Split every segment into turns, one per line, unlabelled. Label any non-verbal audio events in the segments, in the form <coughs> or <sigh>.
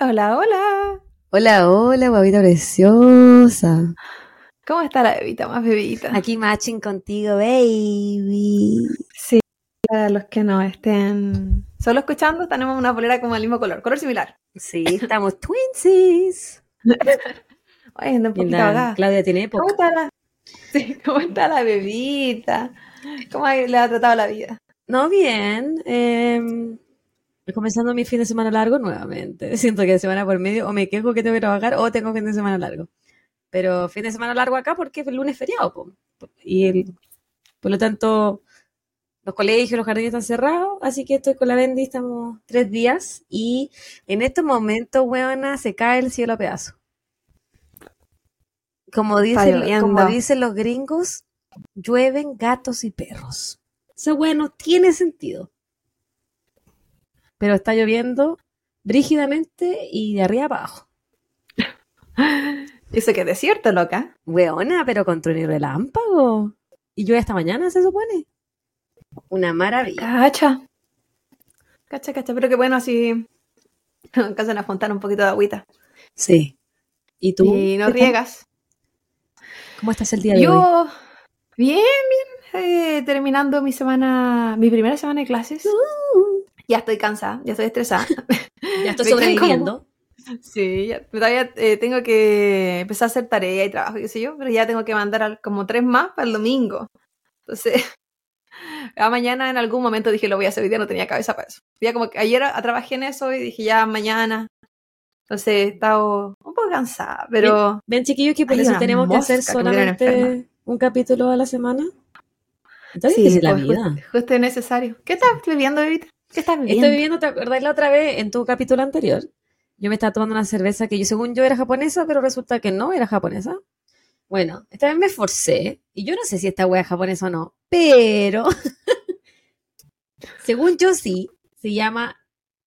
Hola, hola.
Hola, hola, guavita preciosa.
¿Cómo está la bebita más bebita?
Aquí matching contigo, baby.
Sí, para los que no estén solo escuchando, tenemos una polera como el mismo color, color similar.
Sí, estamos twinsies. <laughs>
Oye, ando un poquito.
Claudia tiene época.
¿Cómo está la, <laughs> sí, ¿Cómo está la bebita? ¿Cómo le ha tratado la vida?
No, bien. eh, comenzando mi fin de semana largo nuevamente. <laughs> Siento que de semana por medio o me quejo que tengo que trabajar o tengo fin de semana largo. Pero fin de semana largo acá porque es el lunes feriado. po. Y el- por lo tanto, los colegios, los jardines están cerrados. Así que estoy con la Bendy, estamos tres días. Y en estos momentos, weona, se cae el cielo a pedazos. Como dicen, como dicen los gringos, llueven gatos y perros. Eso, bueno, tiene sentido. Pero está lloviendo brígidamente y de arriba abajo. <laughs>
Dice que es desierto, loca.
Weona, pero con trueno y relámpago. Y llueve hasta mañana, se supone. Una maravilla.
Cacha. Cacha, cacha. Pero que bueno, así alcanzan a juntar un poquito de agüita.
Sí. ¿Y tú?
Y no
¿Qué
riegas.
¿Cómo estás el día de hoy?
Yo, bien, bien. eh, terminando mi semana, mi primera semana de clases. Ya estoy cansada, ya estoy estresada. <laughs>
Ya estoy sobreviviendo.
Sí, ya- todavía eh, tengo que empezar a hacer tarea y trabajo, qué sé yo, pero ya tengo que mandar como tres más para el domingo. Entonces, <laughs> ya mañana en algún momento dije, lo voy a hacer hoy día, no tenía cabeza para eso. Ya como que ayer a- trabajé en eso y dije, ya mañana. Entonces, he estado un poco cansada, pero
Ven, chiquillos, que por eso tenemos que hacer
que
solamente un capítulo a la semana. Entonces,
sí,
¿qué es la
pues,
vida?
justo, justo es necesario. ¿Qué estás viviendo, bebita? ¿Qué estás viviendo?
Estoy viviendo, ¿te acordás la otra vez en tu capítulo anterior? Yo me estaba tomando una cerveza que yo, según yo, era japonesa, pero resulta que no era japonesa. Bueno, esta vez me esforcé, y yo no sé si esta wea es japonesa o no, pero <laughs> según yo sí, se llama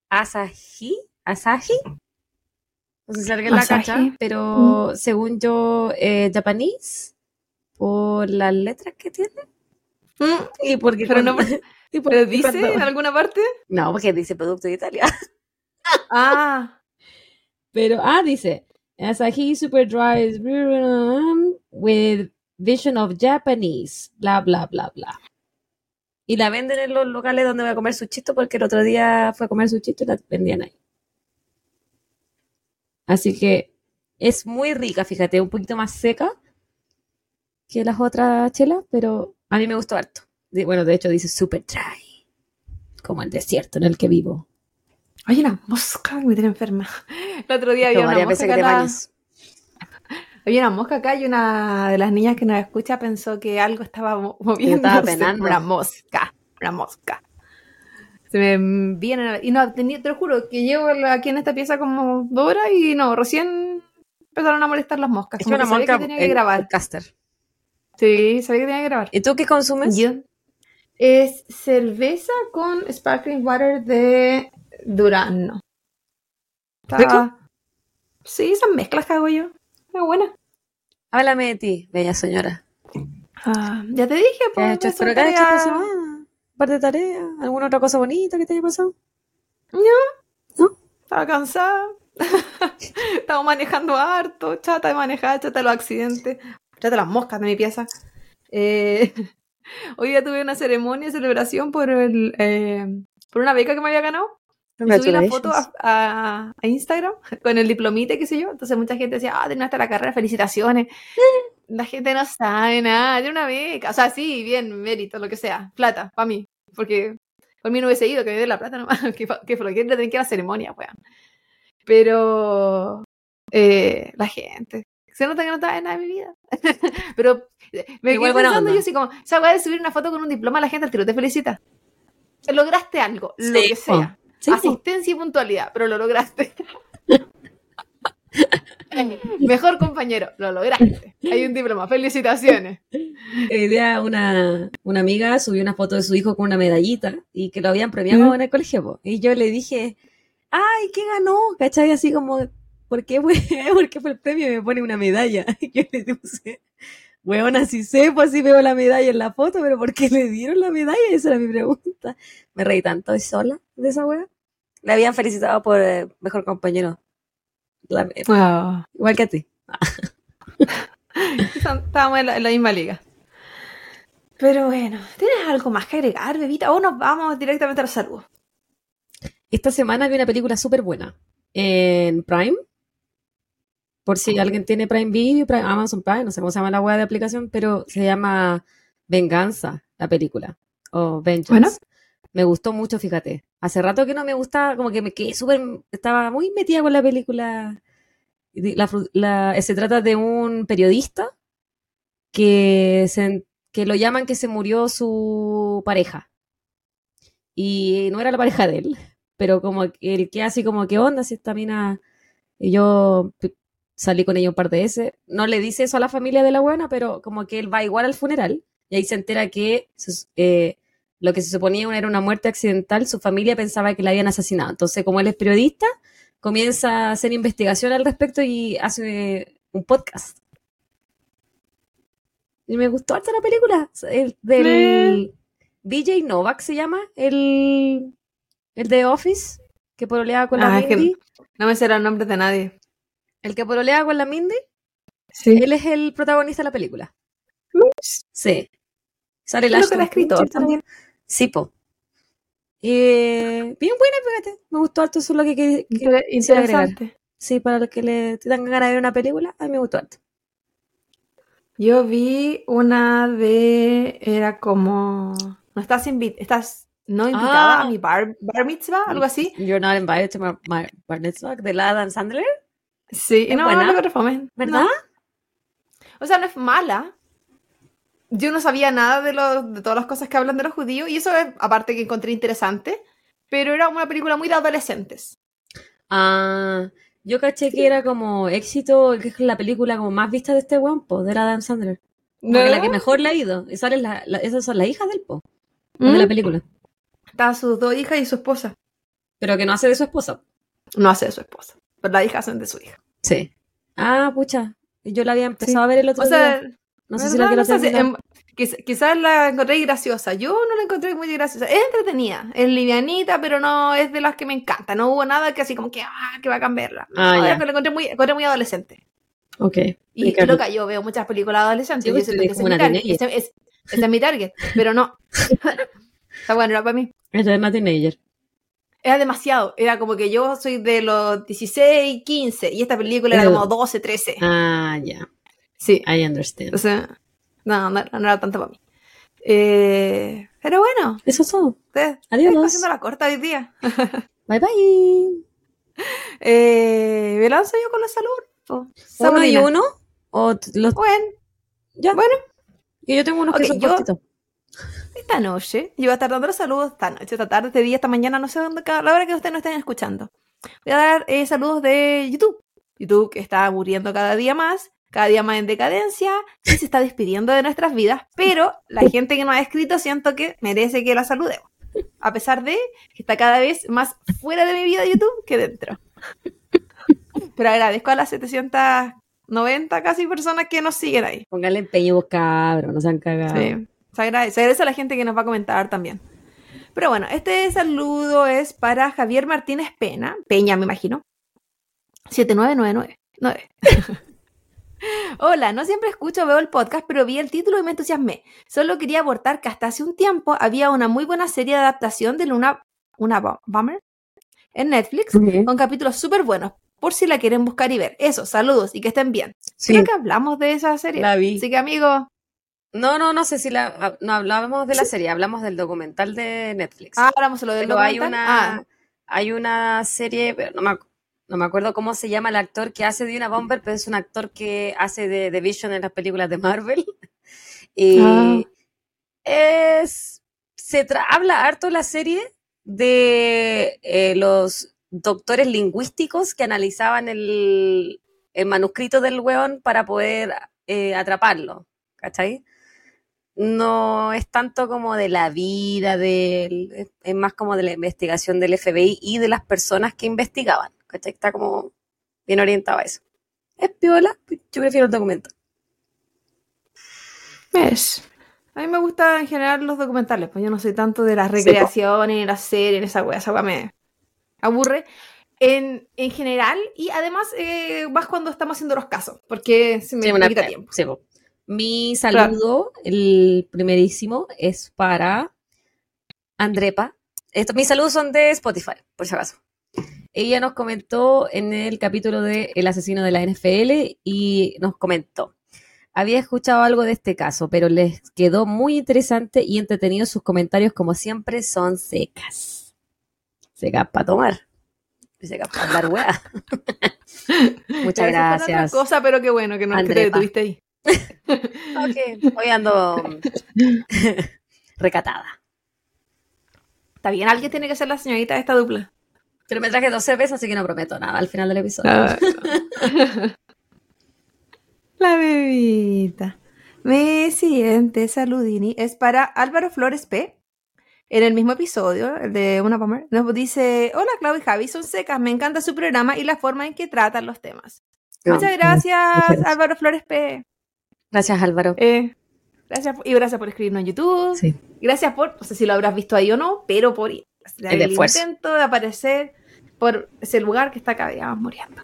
Asahi, Asahi. No sé si alguien la cacha, pero según yo, eh, japonés, por las letras que tiene.
Mm,
Y porque
Pero no-
cuando- y porque <laughs>
¿Pero dice
cuando-
en alguna parte?
No, porque dice producto de Italia. <laughs>
Ah,
Pero, ah, dice, Asahi Super Dry is with vision of Japanese, bla, bla, bla, bla. Y la venden en los locales donde voy a comer sushito porque el otro día fue a comer sushito y la vendían ahí. Así que es muy rica, fíjate, un poquito más seca que las otras chelas, pero a mí me gustó harto. Bueno, de hecho dice super dry, como el desierto en el que vivo.
hay una mosca que me tiene enferma. <laughs> El otro día había una mosca
que
acá. <laughs> Había una mosca acá y una de las niñas que nos escucha pensó que algo estaba mo- <laughs> moviendo. Una mosca, una mosca. Se me viene y no te lo juro, que llevo aquí en esta pieza como dos horas y no, recién empezaron a molestar las moscas.
Es
como
una
que sabía
mosca
que tenía que
el-
grabar.
el caster.
Sí, sabía que tenía que grabar.
¿Y tú qué consumes?
Yo- Es cerveza con sparkling water de Durano. Está-
¿Rico?
Sí, esas mezclas que hago yo. Muy buena.
Háblame de ti, bella señora.
Ah, ya te dije,
¿Qué has
pues.
qué has hecho esta semana? ¿Un par de tareas? ¿Alguna otra cosa bonita que te haya pasado?
Estaba cansada. <laughs> Estaba manejando harto. Chata de manejar, chata de los accidentes. De las moscas de mi pieza. Eh, <laughs> hoy día tuve una ceremonia celebración por, el, eh, por una beca que me había ganado. Y subí la foto a, a- a Instagram <laughs> con el diplomita, y qué sé yo. Entonces mucha gente decía, ah, terminaste la carrera, felicitaciones. <laughs> La gente no sabe nada, de una beca. O sea, sí, bien, mérito, lo que sea. Plata, para mí. Porque por mí no hubiese ido, que me dé la plata nomás. que, que fue, que tener que ir a la ceremonia, weón. Pero eh, la gente. Se nota que no estaba en nada de mi vida. <laughs> Pero eh, me quedé pensando yo así como, esa weá de subir una foto con un diploma, la gente al tiro te felicita. Lograste algo, lo que sea.
Sí.
Asistencia y puntualidad, pero lo lograste. <laughs> Mejor compañero, lo lograste. Hay un diploma, felicitaciones.
El día una, una amiga subió una foto de su hijo con una medallita y que lo habían premiado
¿Mm?
en el colegio. po. Y yo le dije, ay, ¿qué ganó? ¿Cachai? Así como, ¿por qué fue, <laughs> ¿por qué fue el premio? Y me pone una medalla. <laughs> Yo le puse, Weón, así sé, pues sí veo la medalla en la foto, pero ¿por qué le dieron la medalla? Esa era mi pregunta. Me reí tanto, ¿es sola de esa wea? Le habían felicitado por eh, mejor compañero. La-
Wow.
igual que a ti. <laughs>
Estábamos en la, en la misma liga. Pero bueno, ¿tienes algo más que agregar, bebita? O nos vamos directamente a los saludos.
Esta semana vi una película súper buena en Prime. Por si alguien tiene Prime Video, Prime- Amazon Prime, no sé cómo se llama la web de aplicación, pero se llama Venganza, la película. O Vengeance.
Bueno.
Me gustó mucho, fíjate. Hace rato que no me gustaba, como que me quedé súper, estaba muy metida con la película. La la- se trata de un periodista que, se, que lo llaman que se murió su pareja. Y no era la pareja de él, pero como él que así como, ¿qué onda si esta mina? Y yo salí con ella un par de veces. No le dice eso a la familia de la buena, pero como que él va igual al funeral. Y ahí se entera que eh, lo que se suponía era una muerte accidental, su familia pensaba que la habían asesinado. Entonces, como él es periodista, comienza a hacer investigación al respecto y hace un podcast. Y me gustó harto la película. El del BJ Novak se llama, el, el de Office, que pololeaba con la
Ah, es que-
Mindy.
No me sé los nombres de nadie.
El que pololeaba con la Mindy,
Sí.
él es el protagonista de la película. Sí. Sale el Ashton
escritor también.
Sí, po. Eh, bien buena, fíjate. Me gustó harto, eso es lo que, que- que
Inter-
quisiera agregar.
interesante.
Sí, para los que le tengan ganas de ver una película, a mí me gustó harto.
Yo vi una de. Era como. No estás invitada. Estás no invitada
Ah.
a mi bar, bar mitzvah, algo así.
You're not invited to my, my bar mitzvah, de la Adam Sandler,
Sí,
Es
no,
buena.
no, fome.
¿verdad?
No. O sea, no es mala. Yo no sabía nada de, lo- de todas las cosas que hablan de los judíos, y eso es, aparte que encontré interesante, pero era una película muy de adolescentes.
Ah, yo caché que era como éxito, que es la película como más vista de este weón, po, de la Adam Sandler. Que la que mejor le ha ido. Y la- esas son las hijas del po, de
¿Mm?
la película.
Estaban sus dos hijas y su esposa.
Pero que no hace de su esposa.
No hace de su esposa, pero las hijas hacen de su hija.
Sí. Ah, pucha. Yo la había empezado
Sí.
a ver el otro
O sea,
día. No sé si la quiero
No sé em, quiz- quizás la encontré graciosa. Yo no la encontré muy graciosa. Es entretenida, es livianita, pero no es de las que me encanta. No hubo nada que así como que, ah, que va a cambiarla.
Ah,
No,
ya.
es que la encontré muy, encontré muy adolescente.
Ok.
Y loca, yo veo muchas películas adolescentes. Yo
pues,
siento que es
una
target.
teenager.
Ese, es, ese es mi target, pero no. <laughs> Está bueno, era para mí.
Ella es una teenager.
Era demasiado. Era como que yo soy de los 16, 15 y esta película era como 12, 13.
Ah, ya.
Sí.
I understand.
O sea, no, no, no era tanto para mí. Eh, pero bueno,
Eso es todo.
ustedes
Adiós.
estoy haciendo la corta hoy día. <laughs>
Bye bye.
Eh, ¿me lanzo yo con la salud?
¿Uno y uno? ¿O los
Bueno,
ya?
bueno,
Que yo tengo unos
Ok,
que son
yo-
cortitos.
Esta noche, yo voy a estar dando los saludos esta noche, esta tarde, este día, esta mañana, no sé dónde, la hora que ustedes no estén escuchando. Voy a dar eh, saludos de YouTube. YouTube que está muriendo cada día más, cada día más en decadencia y se está despidiendo de nuestras vidas, pero la gente que nos ha escrito siento que merece que la saludemos. A pesar de que está cada vez más fuera de mi vida YouTube que dentro. Pero agradezco a las 790 casi personas que nos siguen ahí.
Pónganle empeño cabrón, no se han cagado.
Sí, se agradece, se agradece a la gente que nos va a comentar también. Pero bueno, este saludo es para Javier Martínez Pena, Peña me imagino. 7999. nueve. <laughs> Hola, no siempre escucho o veo el podcast, pero vi el título y me entusiasmé. Solo quería aportar que hasta hace un tiempo había una muy buena serie de adaptación de Luna, una Bu- Bummer en Netflix con capítulos súper buenos, por si la quieren buscar y ver. Eso, saludos y que estén bien.
Sí,
Creo que hablamos de esa serie.
la vi.
Así que amigos,
No, no, no sé si la, ah, no hablábamos de la serie, hablamos del documental de Netflix.
Ah, hablamos solo del
pero hay
documental.
una,
Ah,
hay una serie, pero no me, no me acuerdo cómo se llama el actor que hace de una Bomber, pero es un actor que hace de, de Vision en las películas de Marvel. <laughs> Y
Ah.
es, se tra- habla harto la serie de eh, los doctores lingüísticos que analizaban el, el manuscrito del weón para poder eh, atraparlo, ¿cachai? No es tanto como de la vida de es, más como de la investigación del FBI y de las personas que investigaban, ¿cachai? Está como bien orientado a eso. Es piola, yo prefiero el documento.
Es. A mí me gustan en general los documentales, pues yo no soy tanto de las recreaciones, ni las series, esa wea, esa wea me aburre. En, en general, y además, eh, más cuando estamos haciendo los casos, porque se me,
Sí,
quita tiempo.
sí, po. Mi saludo, el primerísimo, es para Andrepa. Esto, mis saludos son de Spotify, por si acaso. Ella nos comentó en el capítulo de El asesino de la NFL y nos comentó. Había escuchado algo de este caso, pero les quedó muy interesante y entretenido sus comentarios, como siempre, son secas. Secas para tomar. Secas para hablar weá. <laughs> <laughs> Muchas
para otra
gracias.
cosa, pero qué bueno que no que te
Andrepa.
detuviste ahí.
Ok, hoy ando <laughs> recatada.
Está bien, alguien tiene que ser la señorita de esta dupla.
Pero me traje dos cervezas, así que no prometo nada al final del episodio.
Ah. <laughs> La bebita. Mi siguiente saludini es para Álvaro Flores P. En el mismo episodio, el de Una Pomer, nos dice: Hola, Clau y Javi, son secas. Me encanta su programa y la forma en que tratan los temas.
No,
Muchas gracias,
gracias.
Álvaro Flores P.
Gracias, Álvaro.
Eh, gracias por- y gracias por escribirnos en YouTube.
Sí.
Gracias por, no sé si lo habrás visto ahí o no, pero por el, intento de aparecer por ese lugar que está cada día más muriendo.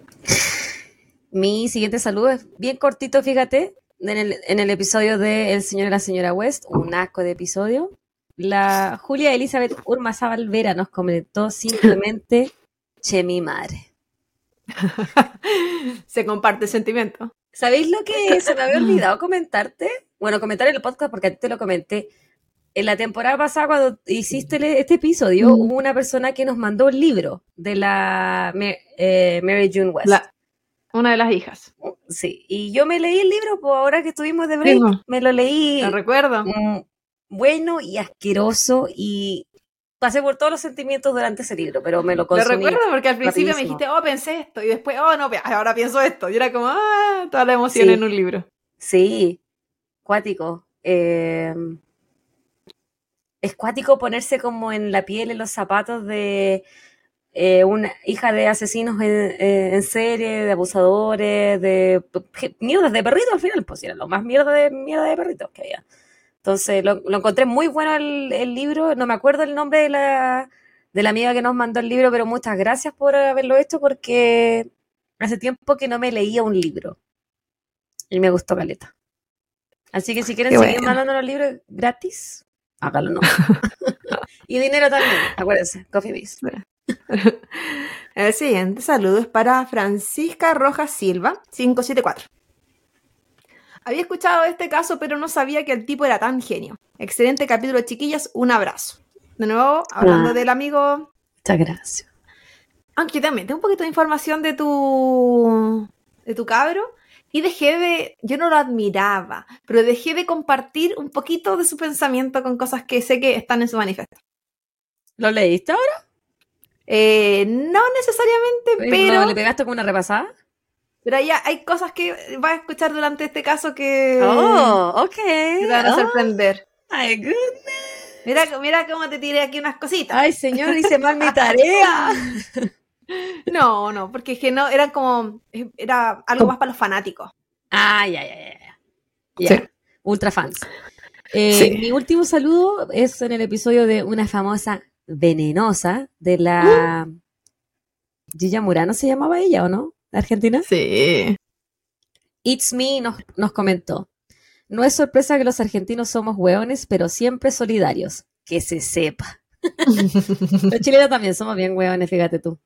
Mi siguiente saludo es bien cortito, fíjate, en el, en el episodio de El señor y la señora West, un asco de episodio. La Julia Elizabeth Urmazábal Vera nos comentó simplemente, che, mi madre. <laughs>
Se comparte el sentimiento.
¿Sabéis lo que <laughs> se me había olvidado comentarte? Bueno, comentar en el podcast porque a ti te lo comenté. En la temporada pasada, cuando hiciste este episodio,
Mm.
hubo una persona que nos mandó un libro de la eh, Mary June West.
La- una de las hijas.
Sí, y yo me leí el libro, pues ahora que estuvimos de break,
Sí,
me lo leí
Lo recuerdo.
mm, bueno y asqueroso y pasé por todos los sentimientos durante ese libro, pero me lo
Lo
consumí.
recuerdo porque al principio
rapidísimo.
me dijiste, oh, pensé esto. Y después, oh, no, ahora pienso esto. Y era como, ah, toda la emoción
Sí.
en un libro.
Sí, cuático. eh, es cuático ponerse como en la piel, en los zapatos de eh, una hija de asesinos en, eh, en serie, de abusadores, de mierdas de perritos al final, pues era lo más mierda de mierda de perritos que había. Entonces lo, lo encontré muy bueno el, el libro, no me acuerdo el nombre de la, de la amiga que nos mandó el libro, pero muchas gracias por haberlo hecho porque hace tiempo que no me leía un libro y me gustó Caleta. Así que si quieren seguir mandando los libros gratis, hágalo no. <laughs> <laughs> y dinero también, acuérdense, Coffee Bees. <laughs>
El siguiente saludo es para Francisca Rojas Silva, 574. Había escuchado este caso, pero no sabía que el tipo era tan genio. Excelente capítulo, chiquillas. Un abrazo. De nuevo, hablando
Ah.
del amigo.
Muchas gracias.
Aunque también tengo un poquito de información de tu. de tu cabro. Y dejé de. Yo no lo admiraba, pero dejé de compartir un poquito de su pensamiento con cosas que sé que están en su manifiesto.
¿Lo leíste ahora?
Eh, no necesariamente, pero.
¿No ¿Le pegaste con una repasada?
Pero hay, hay cosas que vas a escuchar durante este caso que
Oh, ok.
que te van a
Oh,
sorprender.
my goodness.
Mira, mira cómo te tiré aquí unas cositas.
Ay, señor, hice mal mi tarea. <laughs>
No, no, porque es que no, eran como, era algo más para los fanáticos.
Ah, ya, ya, ya. Ya.
Sí.
ultra fans. Eh,
Sí.
Mi último saludo es en el episodio de una famosa venenosa de la... Gilla Murano se llamaba ella, ¿o no? ¿De Argentina?
Sí.
It's Me nos, nos comentó. No es sorpresa que los argentinos somos hueones, pero siempre solidarios. Que se sepa. <laughs> Los chilenos también somos bien hueones, fíjate tú.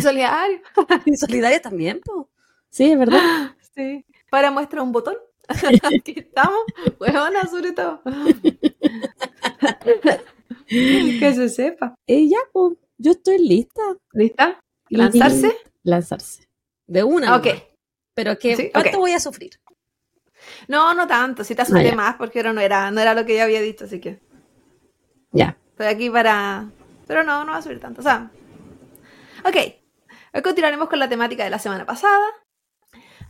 Solidario. <laughs>
Y solidarios también, po. Sí, es verdad. <gasps>
Sí. Para muestra un botón. <laughs> Aquí estamos. Huevona, sobre todo. que se sepa.
Eh, ya, po, yo estoy lista.
¿Lista?
Y-
¿Lanzarse?
Lanzarse. De una.
Ok.
nomás. Pero que,
Sí,
¿cuánto voy a sufrir?
No, no tanto. Si te asusté
Ah, ya.
más porque no era, no era lo que yo había dicho, así que
Ya.
estoy aquí para. Pero no, no va a subir tanto. O sea. Ok. Hoy continuaremos con la temática de la semana pasada.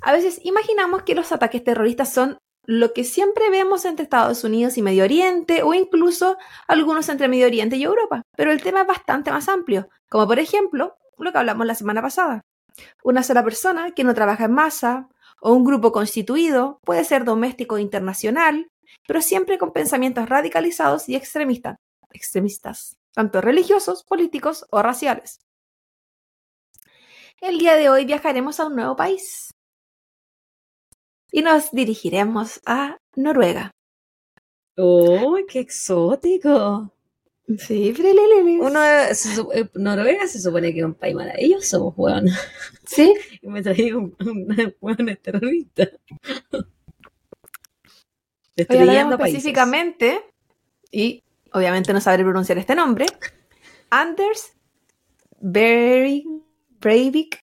A veces imaginamos que los ataques terroristas son lo que siempre vemos entre Estados Unidos y Medio Oriente, o incluso algunos entre Medio Oriente y Europa. Pero el tema es bastante más amplio, como por ejemplo lo que hablamos la semana pasada. Una sola persona que no trabaja en masa, o un grupo constituido, puede ser doméstico o internacional, pero siempre con pensamientos radicalizados y extremistas, extremistas, tanto religiosos, políticos o raciales. El día de hoy viajaremos a un nuevo país y nos dirigiremos a Noruega.
¡Oh, qué exótico!
Sí, freleleles.
Uno, se eh, Noruega se supone que es un país maravilloso, weón.
Sí, <laughs>
Y me traigo un, un weón terrorista. Destruyendo países.
específicamente, y obviamente no sabré pronunciar este nombre, Anders Bering- Breivik.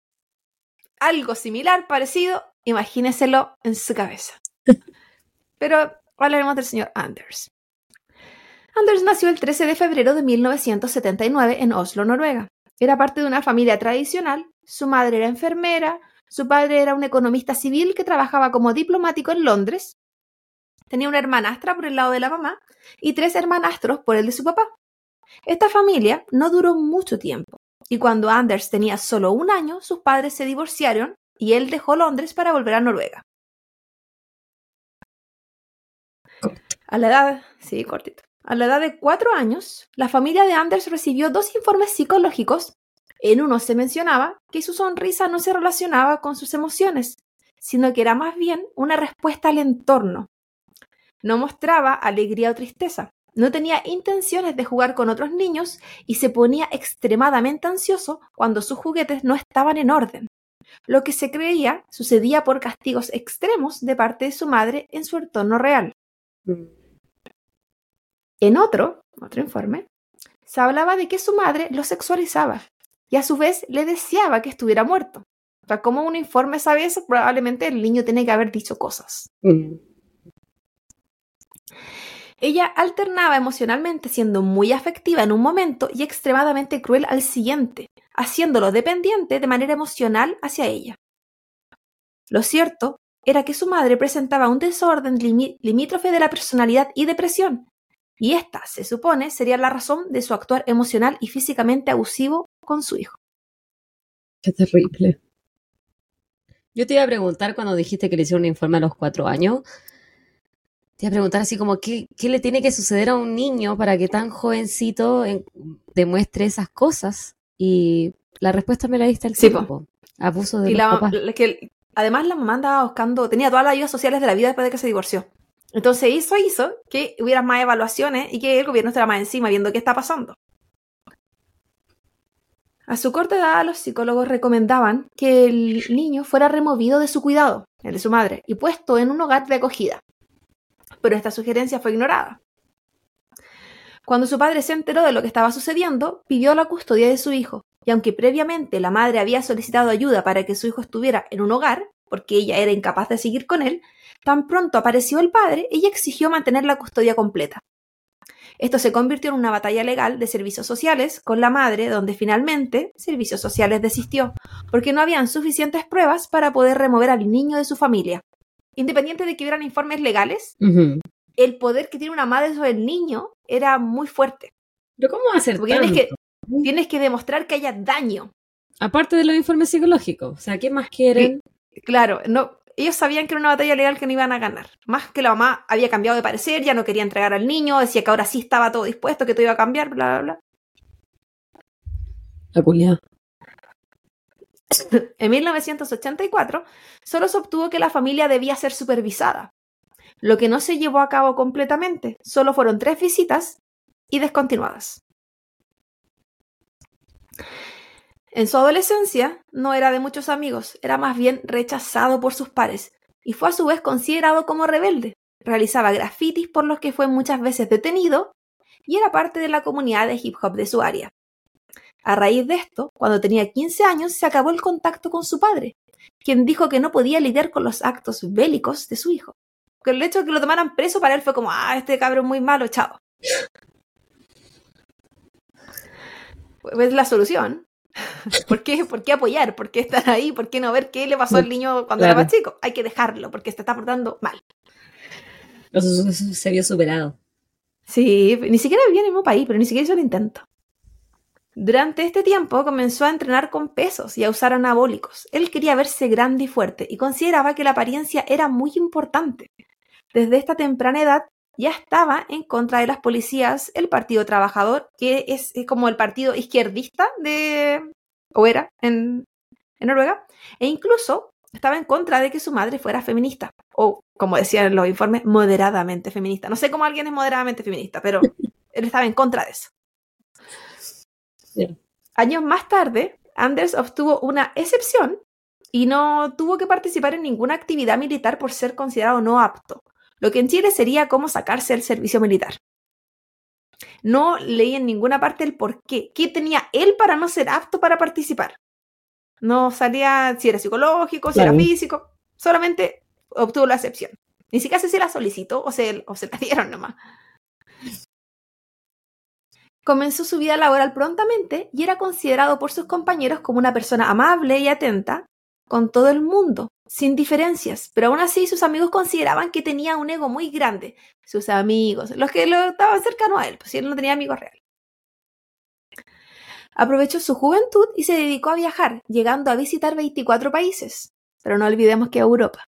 Algo similar, parecido, imagíneselo en su cabeza. <laughs> Pero hablaremos del señor Anders. Anders nació el 13 de febrero de 1979 en Oslo, Noruega. Era parte de una familia tradicional, su madre era enfermera, su padre era un economista civil que trabajaba como diplomático en Londres, tenía una hermanastra por el lado de la mamá y tres hermanastros por el de su papá. Esta familia no duró mucho tiempo, y cuando Anders tenía solo un año, sus padres se divorciaron y él dejó Londres para volver a Noruega. A la edad, sí, cortito. A la edad de cuatro años, la familia de Anders recibió dos informes psicológicos. En uno se mencionaba que su sonrisa no se relacionaba con sus emociones, sino que era más bien una respuesta al entorno. No mostraba alegría o tristeza, no tenía intenciones de jugar con otros niños y se ponía extremadamente ansioso cuando sus juguetes no estaban en orden. Lo que se creía sucedía por castigos extremos de parte de su madre en su entorno real. En otro, otro informe, se hablaba de que su madre lo sexualizaba y a su vez le deseaba que estuviera muerto. O sea, como un informe sabe eso, probablemente el niño tiene que haber dicho cosas. Ella alternaba emocionalmente siendo muy afectiva en un momento y extremadamente cruel al siguiente, haciéndolo dependiente de manera emocional hacia ella. Lo cierto era que su madre presentaba un desorden limítrofe de la personalidad y depresión, y esta, se supone, sería la razón de su actuar emocional y físicamente abusivo con su hijo.
Qué terrible. Yo te iba a preguntar cuando dijiste que le hicieron un informe a los cuatro años. Te iba a preguntar así como, ¿qué, qué le tiene que suceder a un niño para que tan jovencito en- demuestre esas cosas? Y la respuesta me la diste al
Sí,
tiempo. Abuso de
Y
los
la,
papás.
la- que, además la mamá andaba buscando, tenía todas las ayudas sociales de la vida después de que se divorció. Entonces eso hizo que hubiera más evaluaciones y que el gobierno estuviera más encima viendo qué está pasando. A su corta edad, los psicólogos recomendaban que el niño fuera removido de su cuidado, el de su madre, y puesto en un hogar de acogida. Pero esta sugerencia fue ignorada. Cuando su padre se enteró de lo que estaba sucediendo, pidió la custodia de su hijo, y aunque previamente la madre había solicitado ayuda para que su hijo estuviera en un hogar, porque ella era incapaz de seguir con él, tan pronto apareció el padre, ella exigió mantener la custodia completa. Esto se convirtió en una batalla legal de servicios sociales con la madre, donde finalmente Servicios Sociales desistió, porque no habían suficientes pruebas para poder remover al niño de su familia. Independiente de que hubieran informes legales, el poder que tiene una madre sobre el niño era muy fuerte.
Pero ¿cómo ser
Porque tienes
tanto?
que, tienes que demostrar que haya daño.
Aparte de los informes psicológicos. O sea, ¿qué más quieren?
Claro, no, ellos sabían que era una batalla legal que no iban a ganar. Más que la mamá había cambiado de parecer, ya no quería entregar al niño, decía que ahora sí estaba todo dispuesto, que todo iba a cambiar, bla, bla, bla.
La culiada. <laughs>
En 1984, solo se obtuvo que la familia debía ser supervisada, lo que no se llevó a cabo completamente. Solo fueron tres visitas y descontinuadas. En su adolescencia no era de muchos amigos, era más bien rechazado por sus pares y fue a su vez considerado como rebelde. Realizaba grafitis por los que fue muchas veces detenido y era parte de la comunidad de hip hop de su área. A raíz de esto, cuando tenía 15 años, se acabó el contacto con su padre, quien dijo que no podía lidiar con los actos bélicos de su hijo. Que el hecho de que lo tomaran preso para él fue como, ah, este cabrón muy malo, chao. Pues la solución. <laughs> ¿Por qué, ¿Por qué apoyar? ¿Por qué estar ahí? ¿Por qué no ver qué le pasó al niño cuando era más chico? Hay que dejarlo porque se está portando mal.
Se vio superado.
Sí, ni siquiera vivía en el mismo país, pero ni siquiera hizo el intento. Durante este tiempo comenzó a entrenar con pesos y a usar anabólicos. Él quería verse grande y fuerte y consideraba que la apariencia era muy importante. Desde esta temprana edad ya estaba en contra de las policías el Partido Trabajador, que es, como el partido izquierdista de, o era en, en Noruega, e incluso estaba en contra de que su madre fuera feminista, o como decían los informes, moderadamente feminista. No sé cómo alguien es moderadamente feminista, pero <laughs> él estaba en contra de eso. Años más tarde, Anders obtuvo una excepción y no tuvo que participar en ninguna actividad militar por ser considerado no apto, lo que en Chile sería como sacarse el servicio militar. No leí en ninguna parte el por qué. ¿Qué tenía él para no ser apto para participar? No salía si era psicológico, si era físico. Solamente obtuvo la excepción. Ni siquiera sé si la solicitó o se, o se la <laughs> dieron nomás. Comenzó su vida laboral prontamente y era considerado por sus compañeros como una persona amable y atenta con todo el mundo, sin diferencias, pero aún así sus amigos consideraban que tenía un ego muy grande. Sus amigos, los que lo estaban cercanos a él, pues él no tenía amigos reales. Aprovechó su juventud y se dedicó a viajar, llegando a visitar 24 países. Pero no olvidemos que Europa.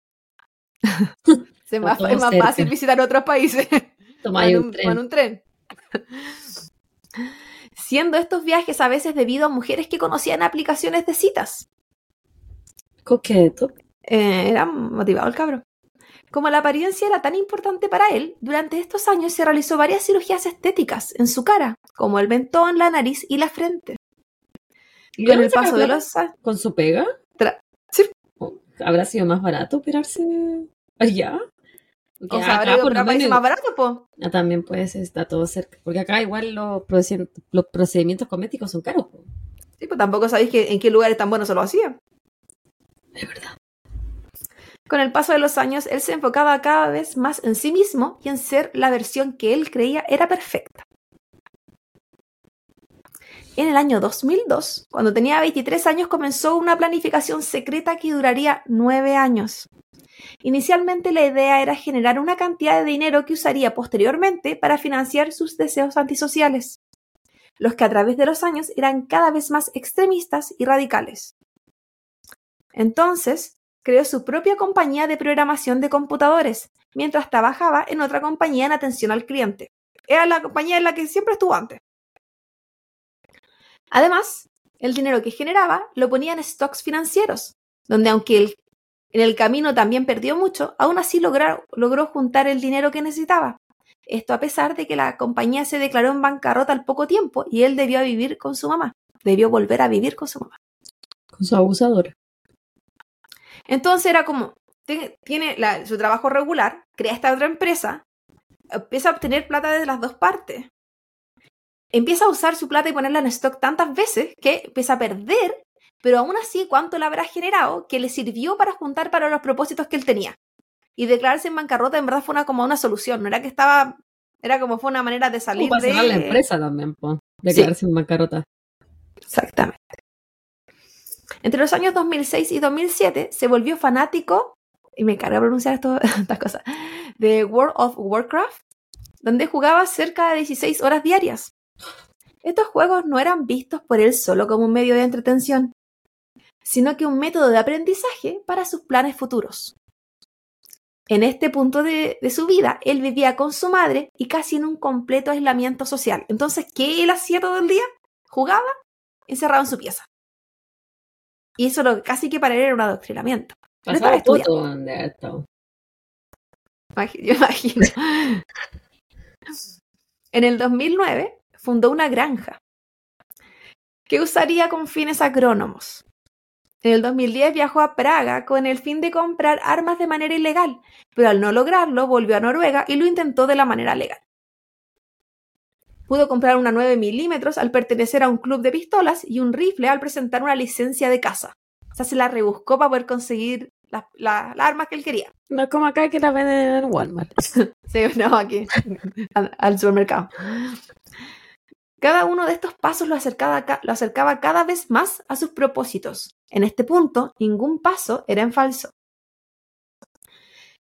<laughs> es más, fácil visitar otros países. <laughs>
Toma un, tren.
un tren. Siendo estos viajes a veces debido a mujeres que conocían aplicaciones de citas.
Coqueto.
Eh, era motivado el cabrón. Como la apariencia era tan importante para él, durante estos años se realizó varias cirugías estéticas en su cara, como el mentón, la nariz y la frente.
¿Y con el paso de los ¿Con su pega?
sí.
¿Habrá sido más barato operarse allá?
o sea, acá, por más barato, po.
Ah, también puede ser, está todo cerca. Porque acá igual los, procedimientos, los procedimientos cosméticos son caros. Po.
Sí, pues tampoco sabéis que, en qué lugares tan buenos se lo hacían.
Es verdad.
Con el paso de los años, él se enfocaba cada vez más en sí mismo y en ser la versión que él creía era perfecta. En el año 2002, cuando tenía 23 años, comenzó una planificación secreta que duraría nueve años. Inicialmente la idea era generar una cantidad de dinero que usaría posteriormente para financiar sus deseos antisociales, los que a través de los años eran cada vez más extremistas y radicales. Entonces, creó su propia compañía de programación de computadores, mientras trabajaba en otra compañía en atención al cliente. Era la compañía en la que siempre estuvo antes. Además, el dinero que generaba lo ponía en stocks financieros, donde aunque en el camino también perdió mucho, aún así logró, logró juntar el dinero que necesitaba. Esto a pesar de que la compañía se declaró en bancarrota al poco tiempo y él debió vivir con su mamá. Debió volver a vivir con su mamá.
Con su abusadora.
Entonces era como, tiene su trabajo regular, crea esta otra empresa, empieza a obtener plata de las dos partes. Empieza a usar su plata y ponerla en stock tantas veces que empieza a perder, pero aún así, ¿cuánto le habrá generado que le sirvió para juntar para los propósitos que él tenía? Y declararse en bancarrota en verdad fue una, como una solución, no era que estaba, era como fue una manera de salir de...
la empresa también, declararse en bancarrota.
Exactamente. Entre los años 2006 y 2007 se volvió fanático, y me encargo de pronunciar <laughs> estas cosas, de World of Warcraft, donde jugaba cerca de 16 horas diarias. Estos juegos no eran vistos por él solo como un medio de entretención, sino que un método de aprendizaje para sus planes futuros. En este punto de, de, su vida, él vivía con su madre y casi en un completo aislamiento social. Entonces, ¿qué él hacía todo el día? Jugaba encerrado en su pieza. Y eso lo casi que para él era un adoctrinamiento.
Pasaba foto. <laughs>
Yo imagino. en el 2009 fundó una granja que usaría con fines agrónomos. En el 2010 viajó a Praga con el fin de comprar armas de manera ilegal, pero al no lograrlo volvió a Noruega y lo intentó de la manera legal. Pudo comprar una 9 milímetros al pertenecer a un club de pistolas y un rifle al presentar una licencia de caza. O sea, se la rebuscó para poder conseguir las armas que él quería.
No como acá que la venden en Walmart. <laughs>
sí, no, aquí, al, supermercado. Cada uno de estos pasos lo acercaba, lo acercaba cada vez más a sus propósitos. En este punto, ningún paso era en falso.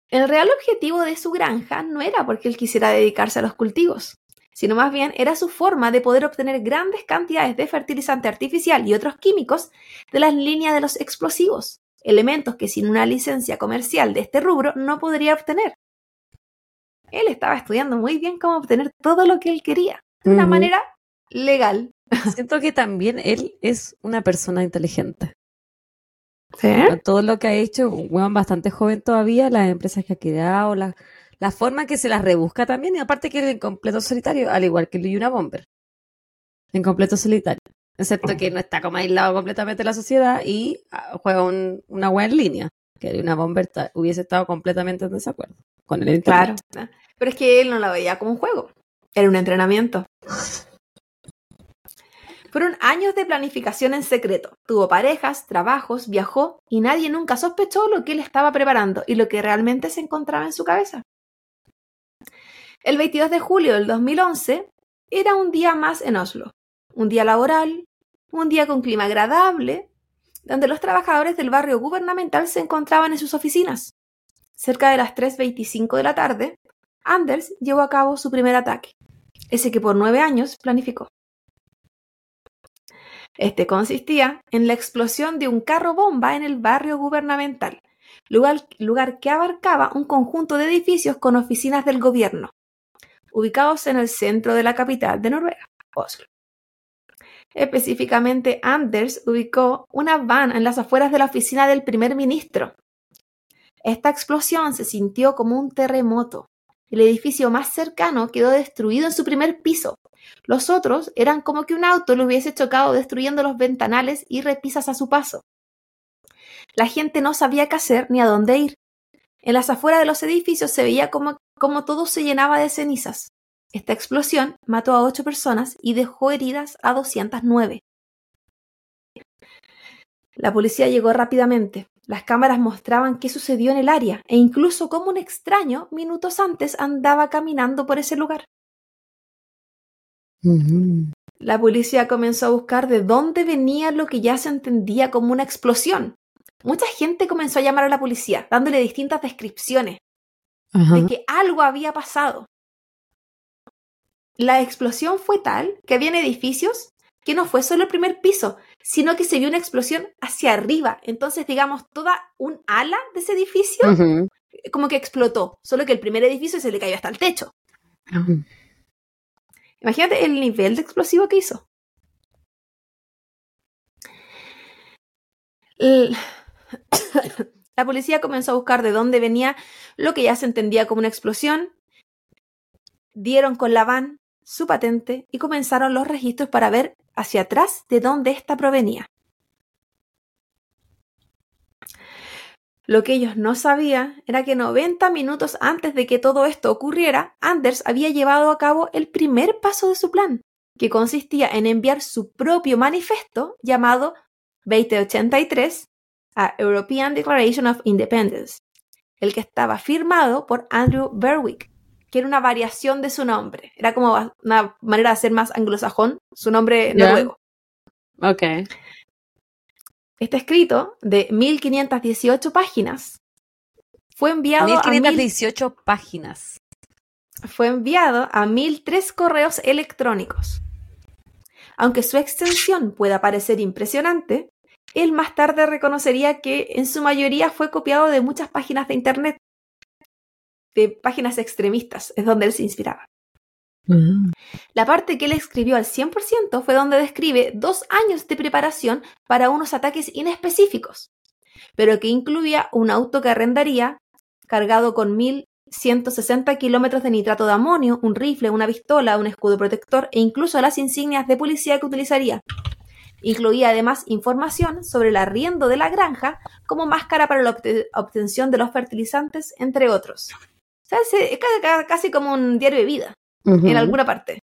El real objetivo de su granja no era porque él quisiera dedicarse a los cultivos sino más bien era su forma de poder obtener grandes cantidades de fertilizante artificial y otros químicos de las líneas de los explosivos, elementos que sin una licencia comercial de este rubro no podría obtener. él estaba estudiando muy bien cómo obtener todo lo que él quería, de una manera legal. <laughs>
Siento que también él es una persona inteligente.
¿Sí?
Todo lo que ha hecho, un bastante joven todavía, las empresas que ha creado, la, la forma que se las rebusca también, y aparte que en completo solitario, al igual que Yuna Bomber. En completo solitario. Excepto que no está como aislado completamente de la sociedad y ah, juega un- una buena línea. Que una Bomber hubiese estado completamente en desacuerdo con el
Claro.
internet.
Pero es que él no lo veía como un juego, era un entrenamiento. Fueron años de planificación en secreto. Tuvo parejas, trabajos, viajó y nadie nunca sospechó lo que él estaba preparando y lo que realmente se encontraba en su cabeza. El 22 de julio del 2011 era un día más en Oslo. Un día laboral, un día con clima agradable, donde los trabajadores del barrio gubernamental se encontraban en sus oficinas. Cerca de las 3.25 de la tarde, Anders llevó a cabo su primer ataque, ese que por nueve años planificó. Este consistía en la explosión de un carro bomba en el barrio gubernamental, lugar, lugar que abarcaba un conjunto de edificios con oficinas del gobierno, ubicados en el centro de la capital de Noruega, Oslo. Específicamente, Anders ubicó una van en las afueras de la oficina del primer ministro. Esta explosión se sintió como un terremoto. El edificio más cercano quedó destruido en su primer piso. Los otros eran como que un auto lo hubiese chocado destruyendo los ventanales y repisas a su paso. La gente no sabía qué hacer ni a dónde ir. En las afueras de los edificios se veía como, como todo se llenaba de cenizas. Esta explosión mató a ocho personas y dejó heridas a 209. La policía llegó rápidamente. Las cámaras mostraban qué sucedió en el área e incluso cómo un extraño minutos antes andaba caminando por ese lugar. La policía comenzó a buscar de dónde venía lo que ya se entendía como una explosión. Mucha gente comenzó a llamar a la policía, dándole distintas descripciones
Ajá.
de que algo había pasado. La explosión fue tal que habían edificios que no fue solo el primer piso, sino que se vio una explosión hacia arriba. Entonces, digamos, toda un ala de ese edificio
Ujú.
como que explotó, solo que el primer edificio se le cayó hasta el techo.
Ujú.
Imagínate el nivel de explosivo que hizo. <coughs> La policía comenzó a buscar de dónde venía lo que ya se entendía como una explosión. Dieron con la van su patente y comenzaron los registros para ver hacia atrás de dónde ésta provenía. Lo que ellos no sabían era que 90 minutos antes de que todo esto ocurriera, Anders había llevado a cabo el primer paso de su plan, que consistía en enviar su propio manifiesto llamado 2083 a European Declaration of Independence, el que estaba firmado por Andrew Berwick, que era una variación de su nombre. Era como una manera de hacer más anglosajón su nombre
Ya.
noruego.
Ok.
Este escrito, de 1518 páginas, fue enviado, a mil,
1518 páginas.
fue enviado a 1003 correos electrónicos. Aunque su extensión pueda parecer impresionante, él más tarde reconocería que en su mayoría fue copiado de muchas páginas de Internet, de páginas extremistas, es donde él se inspiraba. La parte que él escribió al 100% fue donde describe dos años de preparación para unos ataques inespecíficos, pero que incluía un auto que arrendaría cargado con 1160 kilómetros de nitrato de amonio, un rifle, una pistola, un escudo protector e incluso las insignias de policía que utilizaría. Incluía además información sobre el arriendo de la granja como máscara para la obte- obtención de los fertilizantes, entre otros. O sea, se- es ca- ca- casi como un diario de vida en alguna parte.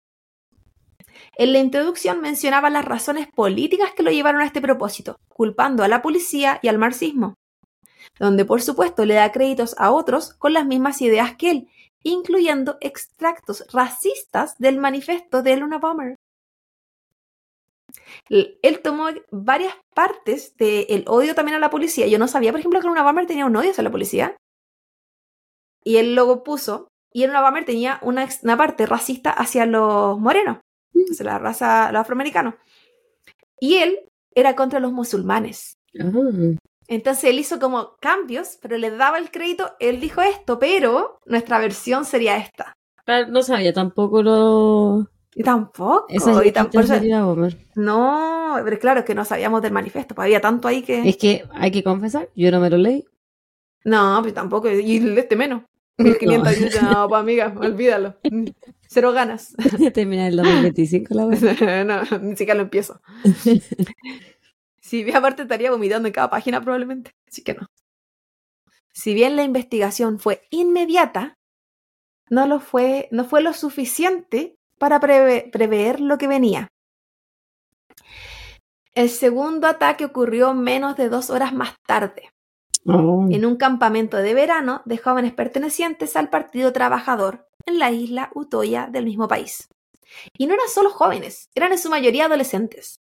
En la introducción mencionaba las razones políticas que lo llevaron a este propósito, culpando a la policía y al marxismo, donde por supuesto le da créditos a otros con las mismas ideas que él, incluyendo extractos racistas del manifiesto de Luna Bomber. Él tomó varias partes del odio también a la policía. Yo no sabía, por ejemplo, que Luna Bomber tenía un odio hacia la policía. Y él luego puso, y Luna Bomber tenía una, una parte racista hacia los morenos, hacia la raza, los afroamericanos. Y él era contra los musulmanes.
Ah.
Entonces él hizo como cambios, pero le daba el crédito, él dijo esto, pero nuestra versión sería esta.
Claro, no sabía tampoco lo...
Y tampoco.
Esa
y
es
tam- por eso-
la Homer.
no, pero claro que no sabíamos del manifiesto, pues había tanto ahí que...
Es que hay que confesar, yo no me lo leí.
No, pues tampoco, y este menos. 1500 y yo, no, pues amiga, olvídalo. <laughs> Cero ganas. <laughs>
Termina el 2025 la wea. <laughs>
no, ni siquiera lo empiezo. Si bien aparte estaría vomitando en cada página probablemente, así que no. Si bien la investigación fue inmediata, no lo fue, no fue lo suficiente para preve- prever lo que venía. El segundo ataque ocurrió menos de dos horas más tarde,
Oh.
en un campamento de verano de jóvenes pertenecientes al Partido Trabajador en la isla Utoya del mismo país. Y no eran solo jóvenes, eran en su mayoría adolescentes.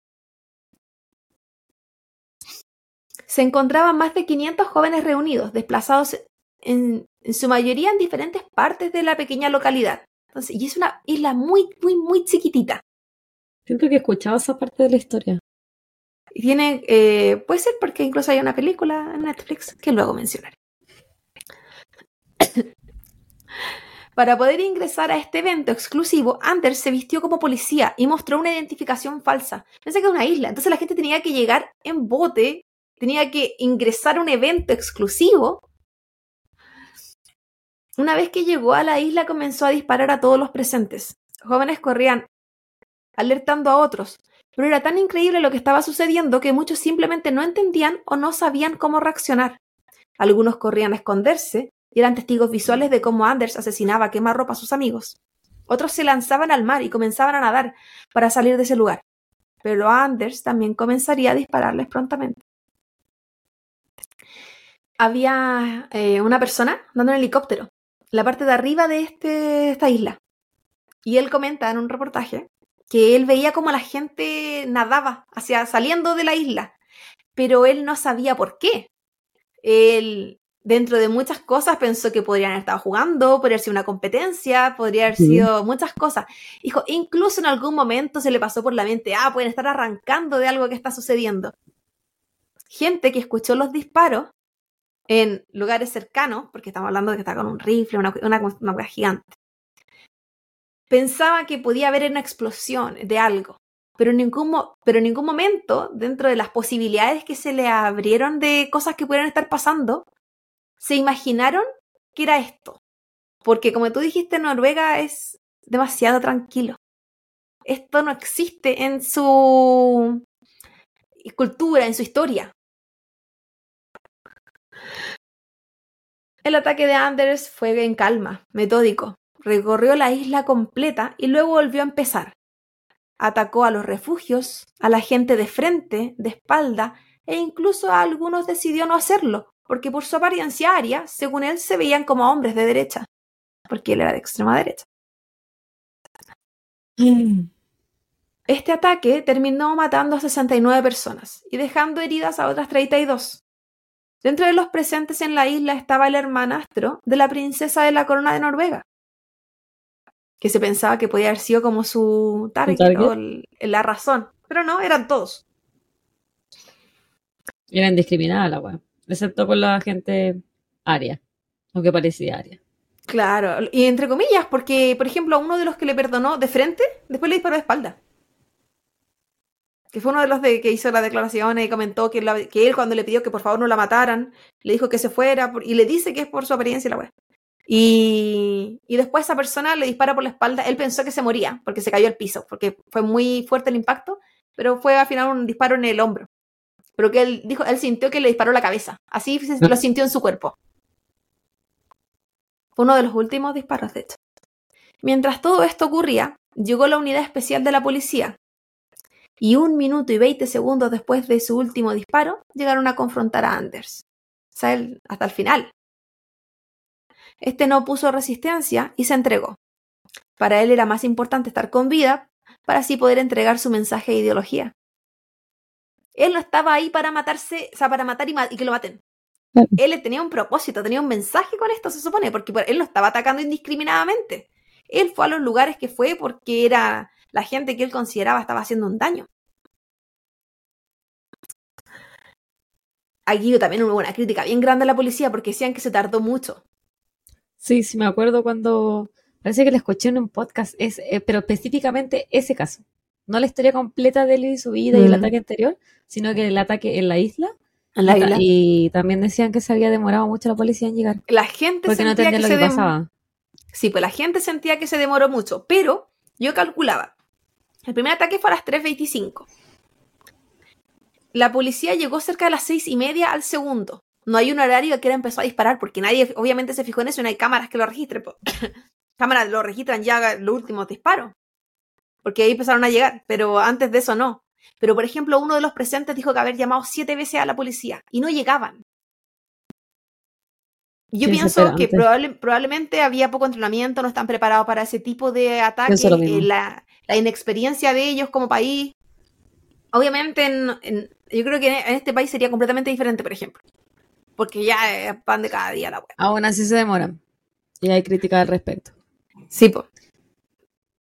Se encontraban más de 500 jóvenes reunidos, desplazados en, en su mayoría en diferentes partes de la pequeña localidad. Entonces, y es una isla muy, muy, muy chiquitita.
Siento que he escuchado esa parte de la historia.
Y tiene, eh, puede ser porque incluso hay una película en Netflix que luego mencionaré. <coughs> Para poder ingresar a este evento exclusivo, Anders se vistió como policía y mostró una identificación falsa. Pensé que era una isla, entonces la gente tenía que llegar en bote, tenía que ingresar a un evento exclusivo. Una vez que llegó a la isla comenzó a disparar a todos los presentes. Jóvenes corrían alertando a otros, pero era tan increíble lo que estaba sucediendo que muchos simplemente no entendían o no sabían cómo reaccionar. Algunos corrían a esconderse y eran testigos visuales de cómo Anders asesinaba a quemarropa a sus amigos. Otros se lanzaban al mar y comenzaban a nadar para salir de ese lugar. Pero Anders también comenzaría a dispararles prontamente. Había eh, una persona dando un helicóptero la parte de arriba de este, esta isla. Y él comenta en un reportaje que él veía como la gente nadaba hacia saliendo de la isla, pero él no sabía por qué. Él, dentro de muchas cosas, pensó que podrían haber estado jugando, podría haber sido una competencia, podría haber
Sí.
sido muchas cosas. Dijo, incluso en algún momento se le pasó por la mente, ah, pueden estar arrancando de algo que está sucediendo. Gente que escuchó los disparos en lugares cercanos, porque estamos hablando de que está con un rifle, una, una, una gigante pensaba que podía haber una explosión de algo, pero en, ningún, pero en ningún momento, dentro de las posibilidades que se le abrieron de cosas que pudieran estar pasando, se imaginaron que era esto. Porque como tú dijiste, Noruega es demasiado tranquilo. Esto no existe en su cultura, en su historia. El ataque de Anders fue en calma, metódico. Recorrió la isla completa y luego volvió a empezar. Atacó a los refugios, a la gente de frente, de espalda, e incluso a algunos decidió no hacerlo, porque por su apariencia aria, según él, se veían como hombres de derecha, porque él era de extrema derecha. Este ataque terminó matando a 69 personas y dejando heridas a otras 32. Dentro de los presentes en la isla estaba el hermanastro de la princesa de la corona de Noruega, que se pensaba que podía haber sido como su target,
target?
o el- la razón, pero no, eran todos.
Era indiscriminada la wea. Excepto con la gente aria. Aunque parecía aria.
Claro, y entre comillas, porque, por ejemplo, a uno de los que le perdonó de frente, después le disparó de espalda. Que fue uno de los de, que hizo la declaración y comentó que, la- que él cuando le pidió que por favor no la mataran, le dijo que se fuera por- y le dice que es por su apariencia y la wea. Y, y después esa persona le dispara por la espalda, él pensó que se moría porque se cayó al piso, porque fue muy fuerte el impacto, pero fue al final un disparo en el hombro. Pero que él dijo, él sintió que le disparó la cabeza, así se- lo sintió en su cuerpo. Fue uno de los últimos disparos, de hecho. Mientras todo esto ocurría, llegó la unidad especial de la policía. Y un minuto y veinte segundos después de su último disparo, llegaron a confrontar a Anders. O sea, él- hasta el final. Este no puso resistencia y se entregó. Para él era más importante estar con vida para así poder entregar su mensaje e ideología. Él no estaba ahí para matarse, o sea, para matar y, ma- y que lo maten. Él tenía un propósito, tenía un mensaje con esto, se supone, porque por- él no estaba atacando indiscriminadamente. Él fue a los lugares que fue porque era la gente que él consideraba estaba haciendo un daño. aquí también hubo una crítica bien grande a la policía porque decían que se tardó mucho.
Sí, sí, me acuerdo cuando. Parece que le escuché en un podcast, es, eh, pero específicamente ese caso. No la historia completa de él y su vida y el
Mm.
ataque anterior, sino que el ataque en la isla.
En la isla.
y también decían que se había demorado mucho la policía en llegar.
La gente
Porque no
sentía
entendían
que
lo
se
que pasaba.
Sí, pues la gente sentía que se demoró mucho, pero yo calculaba. El primer ataque fue a las 3.25. La policía llegó cerca de las seis y media al segundo. No hay un horario que era empezó a disparar porque nadie obviamente se fijó en eso y no hay cámaras que lo registren. <coughs> cámaras lo registran ya los últimos disparos. Porque ahí empezaron a llegar, pero antes de eso no. Pero por ejemplo, uno de los presentes dijo que haber llamado siete veces a la policía y no llegaban. Yo pienso que probable- probablemente había poco entrenamiento, no están preparados para ese tipo de ataque, eh, la, la inexperiencia de ellos como país. Obviamente, en- en- yo creo que en este país sería completamente diferente, por ejemplo. Porque ya es pan de cada día la web.
Aún así se demoran. Y hay crítica al respecto.
Sí, pues.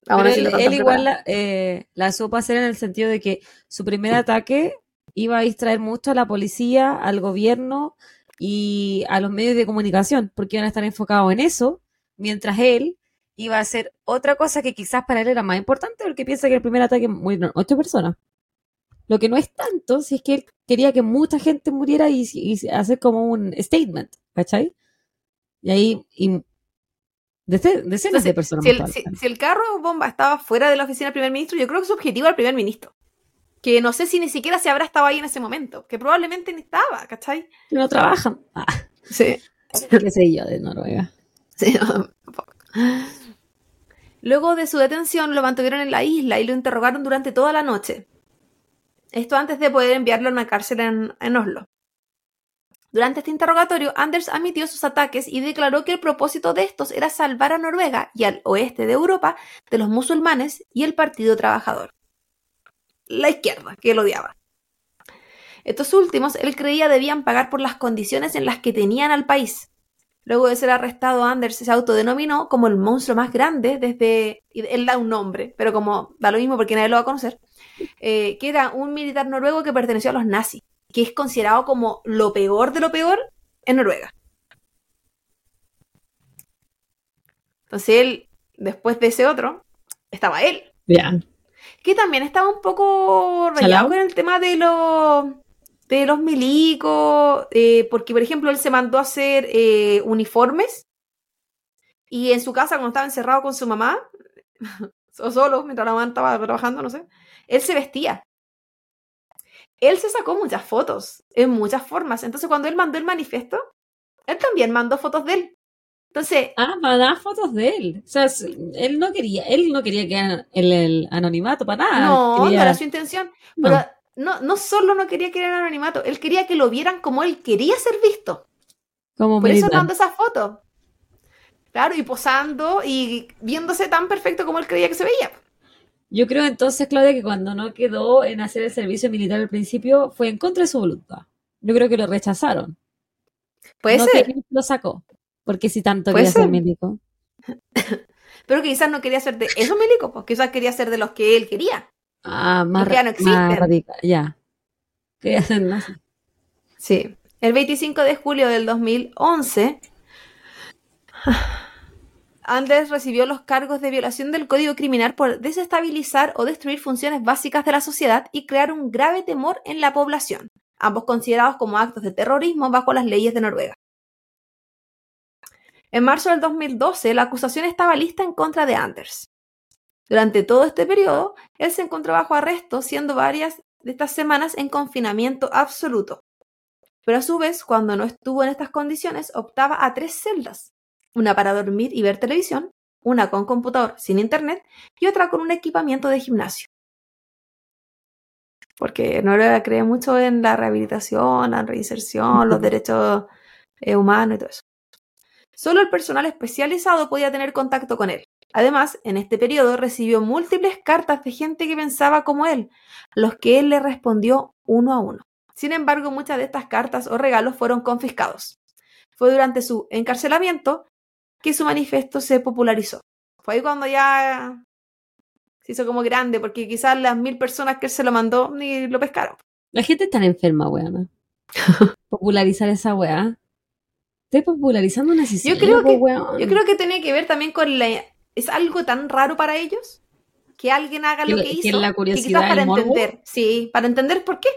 Pero él, él igual la, eh, la supo hacer en el sentido de que su primer ataque iba a distraer mucho a la policía, al gobierno y a los medios de comunicación, porque iban a estar enfocados en eso, mientras él iba a hacer otra cosa que quizás para él era más importante, porque piensa que el primer ataque murieron ocho personas. Lo que no es tanto si es que él quería que mucha gente muriera y, y hacer como un statement, ¿cachai? Y ahí y dece- decenas de personas
Si el, si- si el carro bomba estaba fuera de la oficina del primer ministro, yo creo que su objetivo era el primer ministro. Que no sé si ni siquiera se habrá estado ahí en ese momento. Que probablemente ni estaba, ¿cachai?
que no trabajan. Ah,
Sí. <laughs>
qué sé yo, de Noruega.
Sí, <laughs> no. Luego de su detención lo mantuvieron en la isla y lo interrogaron durante toda la noche. Esto antes de poder enviarlo a una cárcel en, Oslo. Durante este interrogatorio, Anders admitió sus ataques y declaró que el propósito de estos era salvar a Noruega y al oeste de Europa de los musulmanes y el Partido Trabajador. La izquierda, que él odiaba. Estos últimos, él creía debían pagar por las condiciones en las que tenían al país. Luego de ser arrestado, Anders se autodenominó como el monstruo más grande desde... Él da un nombre, pero como da lo mismo porque nadie lo va a conocer, eh, que era un militar noruego que perteneció a los nazis, que es considerado como lo peor de lo peor en Noruega. Entonces él, después de ese otro, estaba él,
Ya.
que también estaba un poco rayado con el tema de los de los milicos, eh, porque por ejemplo él se mandó a hacer eh, uniformes y en su casa cuando estaba encerrado con su mamá <laughs> o solo mientras la mamá estaba trabajando, no sé, él se vestía. Él se sacó muchas fotos en muchas formas, entonces cuando él mandó el manifiesto, él también mandó fotos de él. Entonces,
Ah, mandaba fotos de él. O sea, él no quería, él no quería que el, el anonimato para nada.
no,
quería-
no era su intención.
No.
Pero no, no solo no quería que era anonimato, él quería que lo vieran como él quería ser visto.
como
Por eso mandó esas fotos. Claro, y posando y viéndose tan perfecto como él creía que se veía.
Yo creo entonces, Claudia, que cuando no quedó en hacer el servicio militar al principio fue en contra de su voluntad. Yo creo que lo rechazaron.
Puede
no
ser,
que lo sacó. Porque si tanto quería ser
ser.
médico. <laughs>
pero quizás no quería ser de esos milicos, pues quizás quería ser de los que él quería.
Ah, más,
ya no
más radical. Ya. Ser nazi.
Sí. El 25 de julio del 2011, Anders recibió los cargos de violación del Código Criminal por desestabilizar o destruir funciones básicas de la sociedad y crear un grave temor en la población, ambos considerados como actos de terrorismo bajo las leyes de Noruega. En marzo del 2012, la acusación estaba lista en contra de Anders. Durante todo este periodo, él se encontró bajo arresto, siendo varias de estas semanas en confinamiento absoluto. Pero a su vez, cuando no estuvo en estas condiciones, optaba a tres celdas. Una para dormir y ver televisión, una con computador sin internet y otra con un equipamiento de gimnasio. Porque Noruega cree mucho en la rehabilitación, la reinserción, los <laughs> derechos eh, humanos y todo eso. Solo el personal especializado podía tener contacto con él. Además, en este periodo recibió múltiples cartas de gente que pensaba como él, los que él le respondió uno a uno. Sin embargo, muchas de estas cartas o regalos fueron confiscados. Fue durante su encarcelamiento que su manifiesto se popularizó. Fue ahí cuando ya se hizo como grande, porque quizás las mil personas que él se lo mandó ni lo pescaron.
La gente está enferma, weona. <laughs> popularizar esa weá. Estoy popularizando un asesino.
Yo creo que,
weón.
yo creo que tiene que ver también con la... Es algo tan raro para ellos que alguien haga lo que
que
hizo.
la
que
curiosidad,
quizás para
morbo.
entender. Sí, para entender por qué.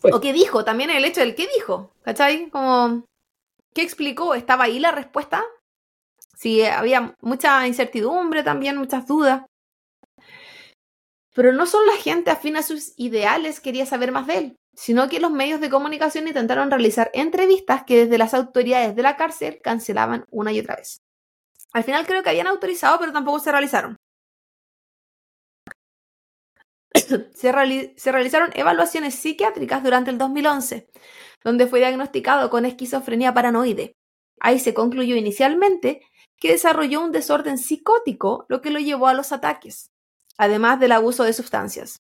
Pues.
O qué dijo, también el hecho del qué dijo. ¿Cachai? Como, ¿qué explicó? ¿Estaba ahí la respuesta? Sí, había mucha incertidumbre también, muchas dudas. Pero no solo la gente afín a sus ideales quería saber más de él, sino que los medios de comunicación intentaron realizar entrevistas que desde las autoridades de la cárcel cancelaban una y otra vez. Al final creo que habían autorizado, pero tampoco se realizaron. <coughs> se, reali- se realizaron evaluaciones psiquiátricas durante el 2011, donde fue diagnosticado con esquizofrenia paranoide. Ahí se concluyó inicialmente que desarrolló un desorden psicótico, lo que lo llevó a los ataques, además del abuso de sustancias.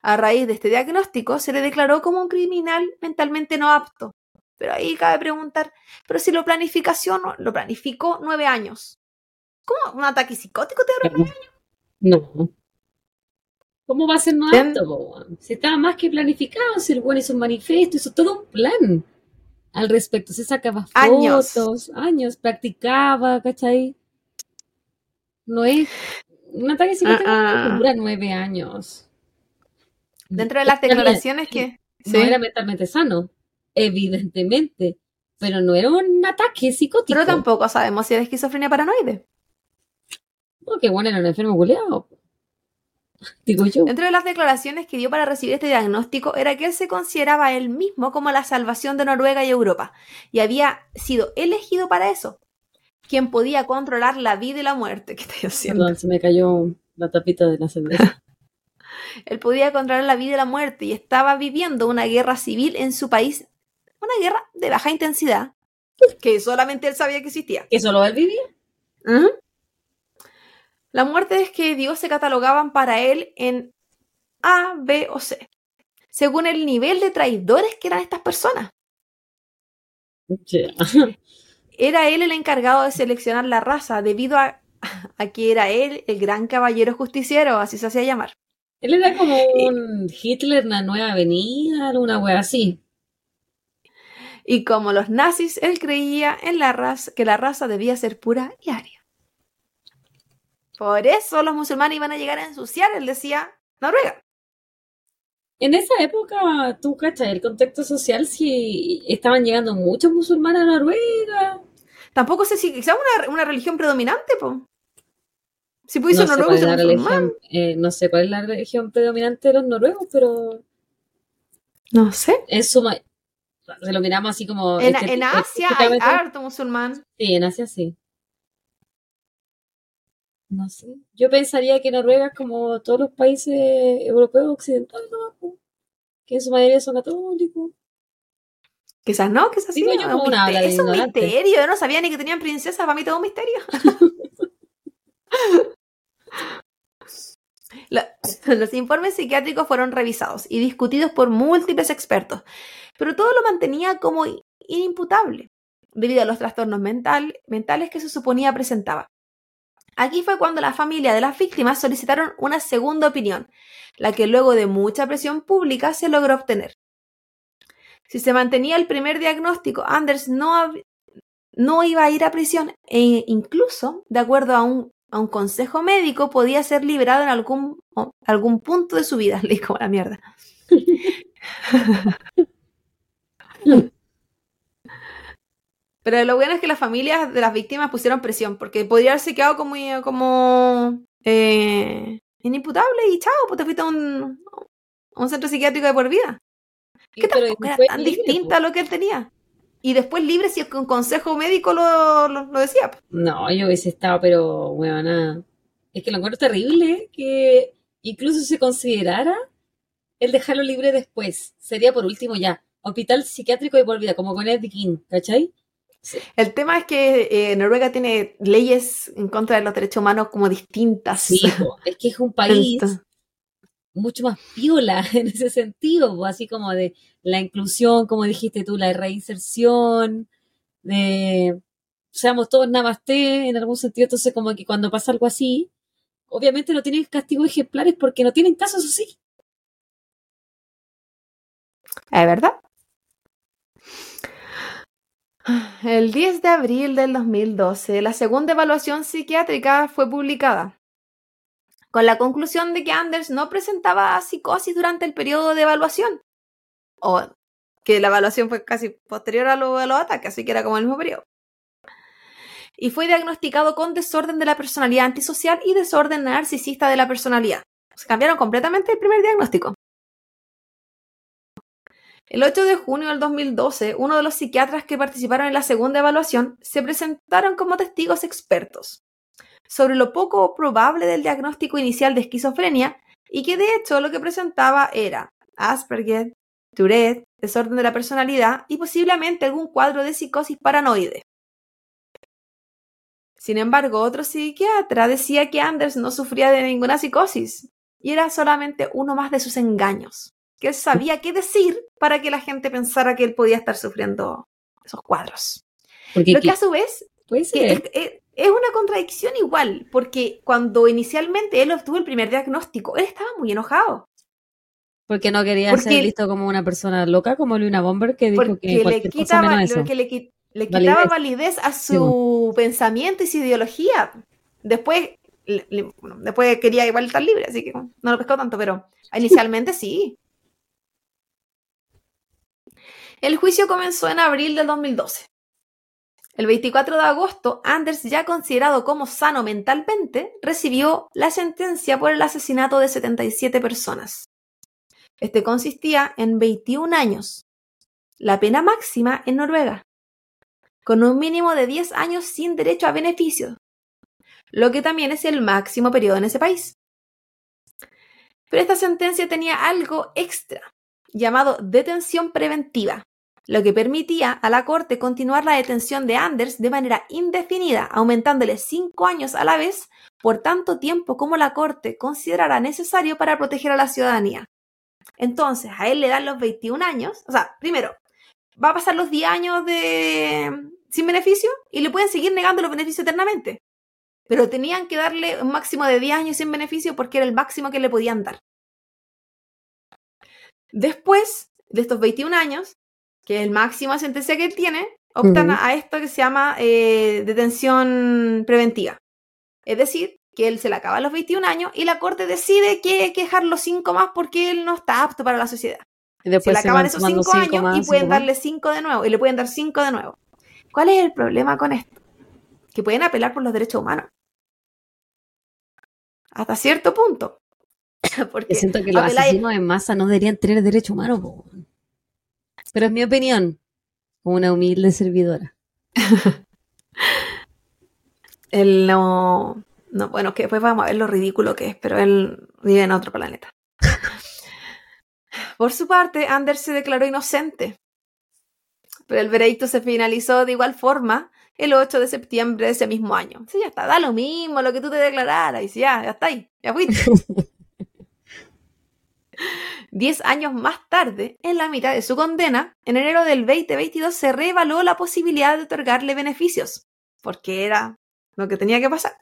A raíz de este diagnóstico, se le declaró como un criminal mentalmente no apto. Pero ahí cabe preguntar, pero si lo planificación lo planificó nueve años. ¿Cómo un ataque psicótico te duró?
No. ¿Cómo va a ser no apto? Si estaba más que planificado, si el bueno hizo un manifiesto, hizo todo un plan al respecto. Se sacaba
Años.
fotos, años, practicaba, ¿cachai? No es. Un ataque psicótico no dura nueve años.
Dentro de las declaraciones que...
No
Sí.
era mentalmente sano, evidentemente. Pero no era un ataque psicótico.
Pero tampoco sabemos si era esquizofrenia paranoide.
No, que bueno, era un enfermo culiado. Digo yo.
Dentro de las declaraciones que dio para recibir este diagnóstico era que él se consideraba a él mismo como la salvación de Noruega y Europa y había sido elegido para eso. Quien podía controlar la vida y la muerte. ¿Qué estoy haciendo?
Perdón, se me cayó la tapita de la cerveza.
Él podía controlar la vida y la muerte y estaba viviendo una guerra civil en su país, una guerra de baja intensidad, que solamente él sabía que existía.
¿Que solo él vivía?
Ujú. La muerte es que Dios se catalogaban para él en A, B o C, según el nivel de traidores que eran estas personas. Era él el encargado de seleccionar la raza debido a, a que era él el gran caballero justiciero, así se hacía llamar.
Él era como un Hitler en la nueva avenida, una wea así.
Y como los nazis, él creía en la raza, que la raza debía ser pura y aria. Por eso los musulmanes iban a llegar a ensuciar, él decía, Noruega.
En esa época, tú cachai, el contexto social, si estaban llegando muchos musulmanes a Noruega.
Tampoco sé si quizás una, una religión predominante, po. Si pudiese
No sé,
noruego
cuál es
ser
la
musulmán.
religión, eh, no sé cuál es la religión predominante de los noruegos, pero
No sé.
en suma, se lo miramos así como...
En,
este-
en Asia hay harto musulmán.
Sí, en Asia sí. No sé. Yo pensaría que Noruega es como todos los países europeos occidentales, ¿no? Pues, que en su mayoría son católicos.
Quizás no, quizás sí.
Digo yo
es
como
un
una habla
misterio,
de
es un
ignorante.
misterio. Yo no sabía ni que tenían princesas, para mí todo un misterio. <laughs> <laughs> Los informes psiquiátricos fueron revisados y discutidos por múltiples expertos, pero todo lo mantenía como inimputable, debido a los trastornos mental- mentales que se suponía presentaba. Aquí fue cuando la familia de las víctimas solicitaron una segunda opinión, la que luego de mucha presión pública se logró obtener. Si se mantenía el primer diagnóstico, Anders no, no iba a ir a prisión e incluso, de acuerdo a un, a un consejo médico, podía ser liberado en algún, algún punto de su vida. <laughs> Leí como la mierda. <laughs> Pero lo bueno es que las familias de las víctimas pusieron presión, porque podría haberse quedado como, como eh, inimputable y chao, pues te fuiste a un, a un centro psiquiátrico de por vida. Que tampoco era tan
libre,
distinta a lo que él tenía. Y después libre si un consejo médico lo, lo, lo decía.
No, yo hubiese estado, pero, weona. Es que lo encuentro terrible que incluso se considerara el dejarlo libre después. Sería por último ya. Hospital psiquiátrico de por vida, como con Eddie King, ¿cachai?
El tema es que eh, Noruega tiene leyes en contra de los derechos humanos como distintas.
Sí, es que es un <laughs> país
Entonces,
mucho más piola <laughs> en ese sentido, po, así como de la inclusión, como dijiste tú, la reinserción, de seamos todos namaste en algún sentido, entonces como que cuando pasa algo así, obviamente no tienen castigos ejemplares porque no tienen casos así.
¿Es verdad? El 10 de abril del 2012, la segunda evaluación psiquiátrica fue publicada, con la conclusión de que Anders no presentaba psicosis durante el periodo de evaluación, o que la evaluación fue casi posterior a, lo, los ataques, así que era como el mismo periodo. Y fue diagnosticado con desorden de la personalidad antisocial y desorden narcisista de la personalidad. Se cambiaron completamente el primer diagnóstico. El 8 de junio del 2012, uno de los psiquiatras que participaron en la segunda evaluación se presentaron como testigos expertos sobre lo poco probable del diagnóstico inicial de esquizofrenia y que de hecho lo que presentaba era Asperger, Tourette, desorden de la personalidad y posiblemente algún cuadro de psicosis paranoide. Sin embargo, otro psiquiatra decía que Anders no sufría de ninguna psicosis y era solamente uno más de sus engaños que él sabía qué decir para que la gente pensara que él podía estar sufriendo esos cuadros. Lo que a su vez es, es, una contradicción igual, porque cuando inicialmente él obtuvo el primer diagnóstico, él estaba muy enojado.
Porque no quería ser visto como una persona loca, como Luna Bomber, que dijo que,
le quitaba, que le, le quitaba validez. a su pensamiento y su ideología. Después, después quería igual estar libre, así que no lo pescó tanto, pero inicialmente sí. El juicio comenzó en abril del 2012. El 24 de agosto, Anders, ya considerado como sano mentalmente, recibió la sentencia por el asesinato de 77 personas. Este consistía en 21 años, la pena máxima en Noruega, con un mínimo de 10 años sin derecho a beneficios, lo que también es el máximo periodo en ese país. Pero esta sentencia tenía algo extra, llamado detención preventiva, lo que permitía a la Corte continuar la detención de Anders de manera indefinida, aumentándole cinco años a la vez por tanto tiempo como la Corte considerara necesario para proteger a la ciudadanía. Entonces, a él le dan los 21 años, o sea, primero, va a pasar los 10 años de sin beneficio y le pueden seguir negando los beneficios eternamente. Pero tenían que darle un máximo de 10 años sin beneficio porque era el máximo que le podían dar. Después de estos 21 años, que es el máximo sentencia que él tiene, optan a esto que se llama eh, detención preventiva. Es decir, que él se le acaba a los 21 años y la corte decide que hay que dejar los 5 más porque él no está apto para la sociedad. Y después se le acaban esos 5 años y pueden darle 5 de nuevo y le pueden dar 5 de nuevo. ¿Cuál es el problema con esto? Que pueden apelar por los derechos humanos. Hasta cierto punto. <coughs>
Porque siento que los asesinos en masa no deberían tener derecho humano. Pero es mi opinión, como una humilde servidora. <laughs>
él no, no, bueno, que después vamos a ver lo ridículo que es, pero él vive en otro planeta. <laughs> Por su parte, Anders se declaró inocente, pero el veredicto se finalizó de igual forma el 8 de septiembre de ese mismo año. Sí, ya está, da lo mismo lo que tú te declararas, y sí, ya, ya está ahí, ya fuiste. <laughs> Diez años más tarde, en la mitad de su condena, en enero del 2022 se reevaluó la posibilidad de otorgarle beneficios, porque era lo que tenía que pasar.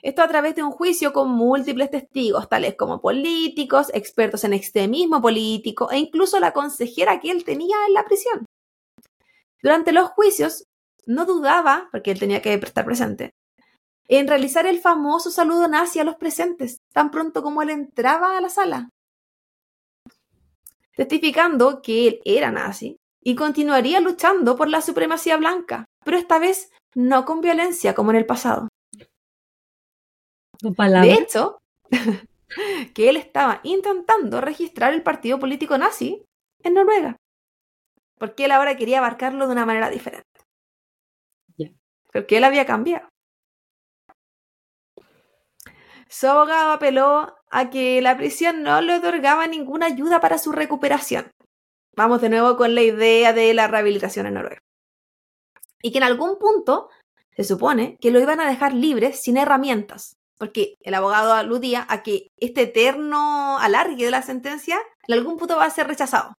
Esto a través de un juicio con múltiples testigos, tales como políticos, expertos en extremismo político e incluso la consejera que él tenía en la prisión. Durante los juicios, no dudaba, porque él tenía que estar presente, en realizar el famoso saludo nazi a los presentes, tan pronto como él entraba a la sala, testificando que él era nazi y continuaría luchando por la supremacía blanca, pero esta vez no con violencia como en el pasado. De hecho, <laughs> que él estaba intentando registrar el partido político nazi en Noruega, porque él ahora quería abarcarlo de una manera diferente. Porque él había cambiado. Su abogado apeló a que la prisión no le otorgaba ninguna ayuda para su recuperación. Vamos de nuevo con la idea de la rehabilitación en Noruega. Y que en algún punto se supone que lo iban a dejar libre sin herramientas, porque el abogado aludía a que este eterno alargue de la sentencia en algún punto va a ser rechazado.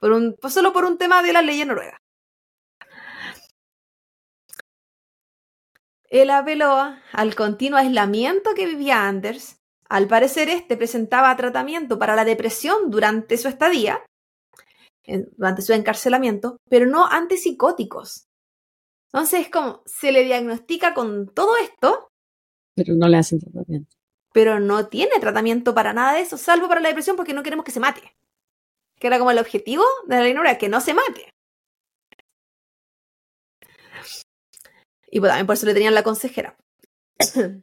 Por un, pues solo por un tema de la ley en Noruega. Él apeló al continuo aislamiento que vivía Anders Al parecer este presentaba tratamiento para la depresión durante su estadía, durante su encarcelamiento, pero no antipsicóticos. Entonces es como, se le diagnostica con todo esto.
Pero no le hacen tratamiento.
Pero no tiene tratamiento para nada de eso, salvo para la depresión porque no queremos que se mate. Que era como el objetivo de la ley que no se mate. Y pues también por eso le tenían la consejera. <coughs>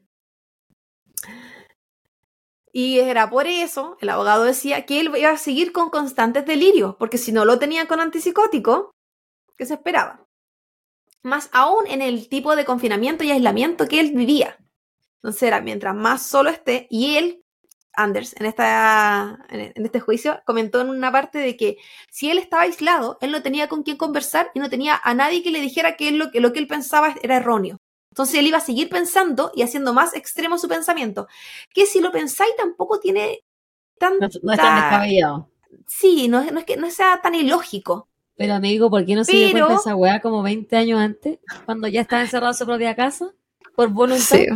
y era por eso, el abogado decía que él iba a seguir con constantes delirios, porque si no lo tenían con antipsicótico, ¿qué se esperaba? Más aún en el tipo de confinamiento y aislamiento que él vivía. Entonces era, mientras más solo esté, y él, Anders, en, esta, en este juicio, comentó en una parte de que si él estaba aislado, él no tenía con quién conversar y no tenía a nadie que le dijera que, lo, que lo que él pensaba era erróneo. Entonces él iba a seguir pensando y haciendo más extremo su pensamiento. Que si lo pensáis tampoco tiene tanta...
No, es tan descabellado.
Sí, no, no, es que no sea tan ilógico.
Pero amigo, ¿por qué no se dio cuenta esa weá como 20 años antes? Cuando ya estaba encerrado en su propia casa. Por voluntad. Sí.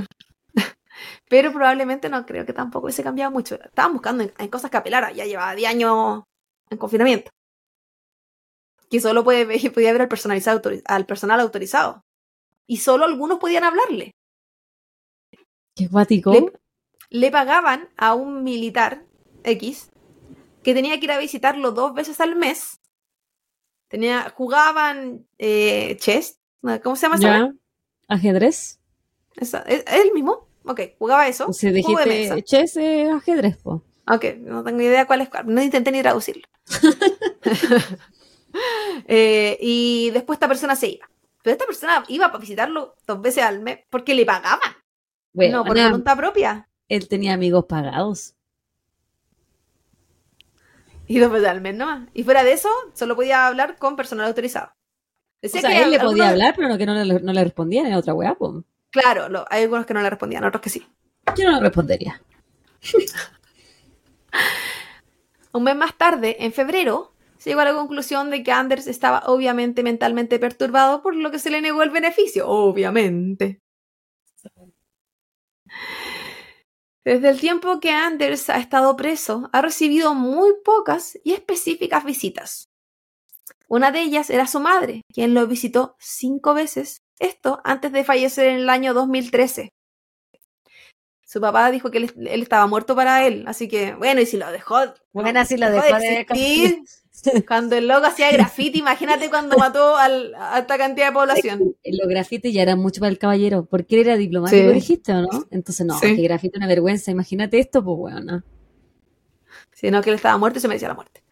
Pero probablemente no creo que tampoco hubiese cambiado mucho. Estaban buscando en, cosas capelaras. Ya llevaba 10 años en confinamiento. Que solo puede, <laughs> podía ver al, personalizado, al personal autorizado y solo algunos podían hablarle.
¿Qué guático?
Le, pagaban a un militar X que tenía que ir a visitarlo dos veces al mes. Tenía, jugaban eh, chess, ¿cómo se llama
eso? ¿Ajedrez?
¿Es, el mismo? Ok, jugaba eso.
Si dijiste chess es ajedrez, po.
Ok, no tengo idea cuál es cuál. No intenté ni traducirlo. <laughs> <laughs> Eh, y después esta persona se iba. Pero esta persona iba a visitarlo dos veces al mes porque le pagaban. Bueno, no, por voluntad propia.
Él tenía amigos pagados.
Y dos veces al mes nomás. Y fuera de eso, solo podía hablar con personal autorizado.
o sea, él le podía hablar, pero que no le, no le respondían en otra weá,
Claro, hay algunos que no le respondían, otros que sí.
Yo no le respondería. <laughs>
Un mes más tarde, en febrero, se llegó a la conclusión de que Anders estaba obviamente mentalmente perturbado, por lo que se le negó el beneficio, obviamente. Desde el tiempo que Anders ha estado preso, ha recibido muy pocas y específicas visitas. Una de ellas era su madre, quien lo visitó cinco veces, esto antes de fallecer en el año 2013. Su papá dijo que él, estaba muerto para él, así que bueno, y si lo dejó,
bueno, si lo dejó, de, <laughs>
Cuando el loco hacía graffiti, imagínate cuando <laughs> mató al, a esta cantidad de población.
Los grafitis ya eran mucho para el caballero, porque él era diplomático, dijiste, ¿o no? Entonces, no, que grafiti es una vergüenza. Imagínate esto, pues bueno, ¿no?
Sí, no, que él estaba muerto y se merecía la muerte.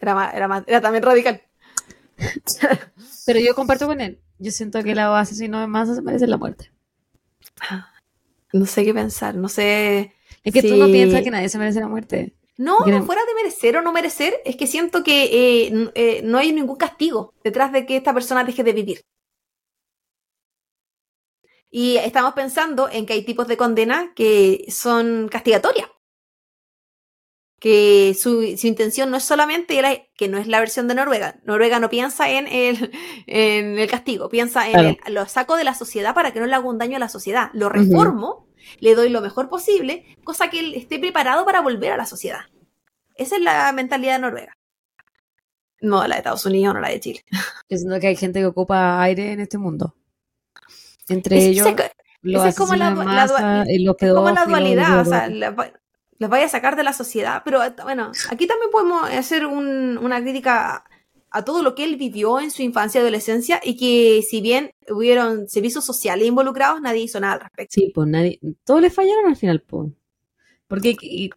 Era, era, era también radical. <laughs>
Pero yo comparto con él. Yo siento que la asesino de masa se merece la muerte.
No sé qué pensar, no sé.
Es que tú no piensas que nadie se merece la muerte.
No, no fuera de merecer o no merecer, es que siento que eh, eh, no hay ningún castigo detrás de que esta persona deje de vivir. Y estamos pensando en que hay tipos de condena que son castigatorias. Que su, intención no es solamente que no es la versión de Noruega. Noruega no piensa en el, <laughs> en el castigo, piensa en el, lo saco de la sociedad para que no le haga un daño a la sociedad. Lo reformo le doy lo mejor posible, cosa que él esté preparado para volver a la sociedad. Esa es la mentalidad de Noruega. No la de Estados Unidos, no la de Chile. <laughs>
Yo siento que hay gente que ocupa aire en este mundo. Entre ellos,
es como la, como la dualidad, o sea, los vaya a sacar de la sociedad. Pero bueno, aquí también podemos hacer una crítica a todo lo que él vivió en su infancia y adolescencia y que si bien hubieron servicios sociales involucrados, nadie hizo nada al respecto.
Sí, pues nadie, todos le fallaron al final, pues. Porque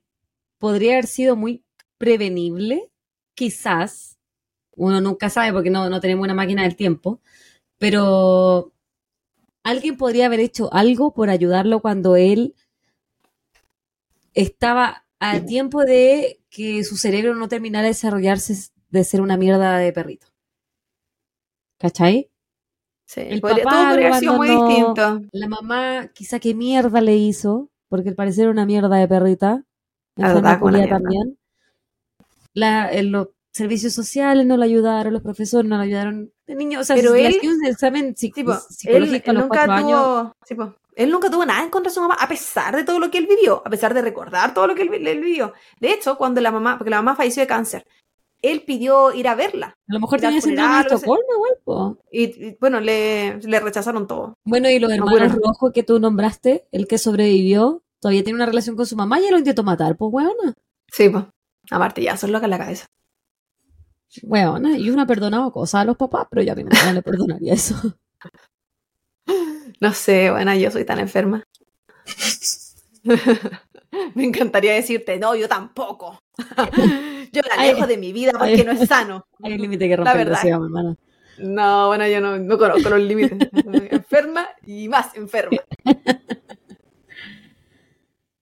podría haber sido muy prevenible, quizás, uno nunca sabe porque no, no tenemos una máquina del tiempo, pero alguien podría haber hecho algo por ayudarlo cuando él estaba a tiempo de que su cerebro no terminara de desarrollarse de ser una mierda de perrito. ¿Cachai?
Sí, el papá podría sido muy distinto.
La mamá, quizá qué mierda le hizo, porque al parecer era una mierda de perrita. La también. La, los servicios sociales no lo ayudaron, los profesores no lo ayudaron. El niño, o sea,
pero
si
él,
un examen psicológico él, a los nunca tuvo,
años. Él nunca tuvo nada en contra de su mamá, a pesar de todo lo que él vivió, a pesar de recordar todo lo que él, él vivió. De hecho, cuando la mamá, porque la mamá falleció de cáncer, él pidió ir a verla.
A lo mejor tenía síndrome de Estocolmo.
Y, y, bueno, le, le rechazaron todo.
Bueno, y los
No
hermanos
pudieron.
rojos que tú nombraste, el que sobrevivió, todavía tiene una relación con su mamá y él lo intentó matar, pues weona.
Sí, pues. A martillazos loca en la cabeza.
Weona, y una perdonaba cosas a los papás, pero yo a mi mamá no le <laughs> perdonaría eso. <laughs>
No sé, bueno, yo soy tan enferma. <laughs> Me encantaría decirte, no, yo tampoco. <laughs> yo la alejo de mi vida porque
Ay.
no es sano. <laughs>
Hay un límite que romper hermana.
No, bueno, yo no, no conozco los límites. enferma y más enferma.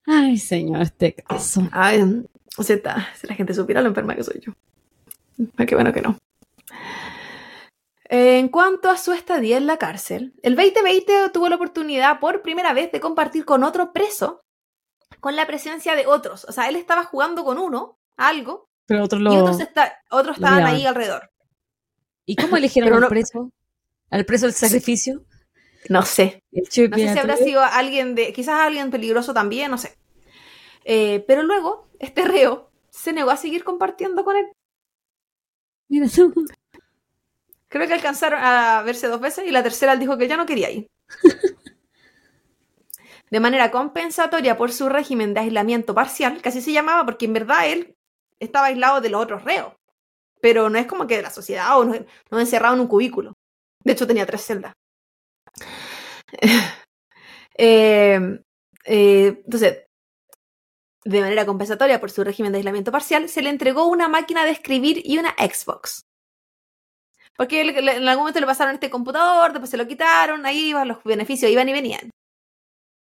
Ay, señor, este caso.
Ay, o sea, si la gente supiera lo enferma que soy yo. Ay, qué bueno que no. En cuanto a su estadía en la cárcel, el 2020 tuvo la oportunidad por primera vez de compartir con otro preso con la presencia de otros. O sea, él estaba jugando con uno, algo,
Pero otros
y
lo...
otros, está- otros estaban ahí alrededor.
¿Y cómo eligieron
Pero
al
no-
preso? ¿Al preso del sacrificio?
No sé. No sé si habrá sido alguien de. Quizás alguien peligroso también, no sé. Eh, pero luego, este reo se negó a seguir compartiendo con él.
Mira.
Creo que alcanzaron a verse dos veces y la tercera él dijo que ya no quería ir. <laughs> De manera compensatoria por su régimen de aislamiento parcial, que así se llamaba porque en verdad él estaba aislado de los otros reos. Pero no es como que de la sociedad o no, no encerrado en un cubículo. De hecho tenía tres celdas. <laughs> Eh, eh, entonces, de manera compensatoria por su régimen de aislamiento parcial, se le entregó una máquina de escribir y una Xbox. Porque en algún momento le pasaron este computador, después se lo quitaron, ahí iban los beneficios, iban y venían.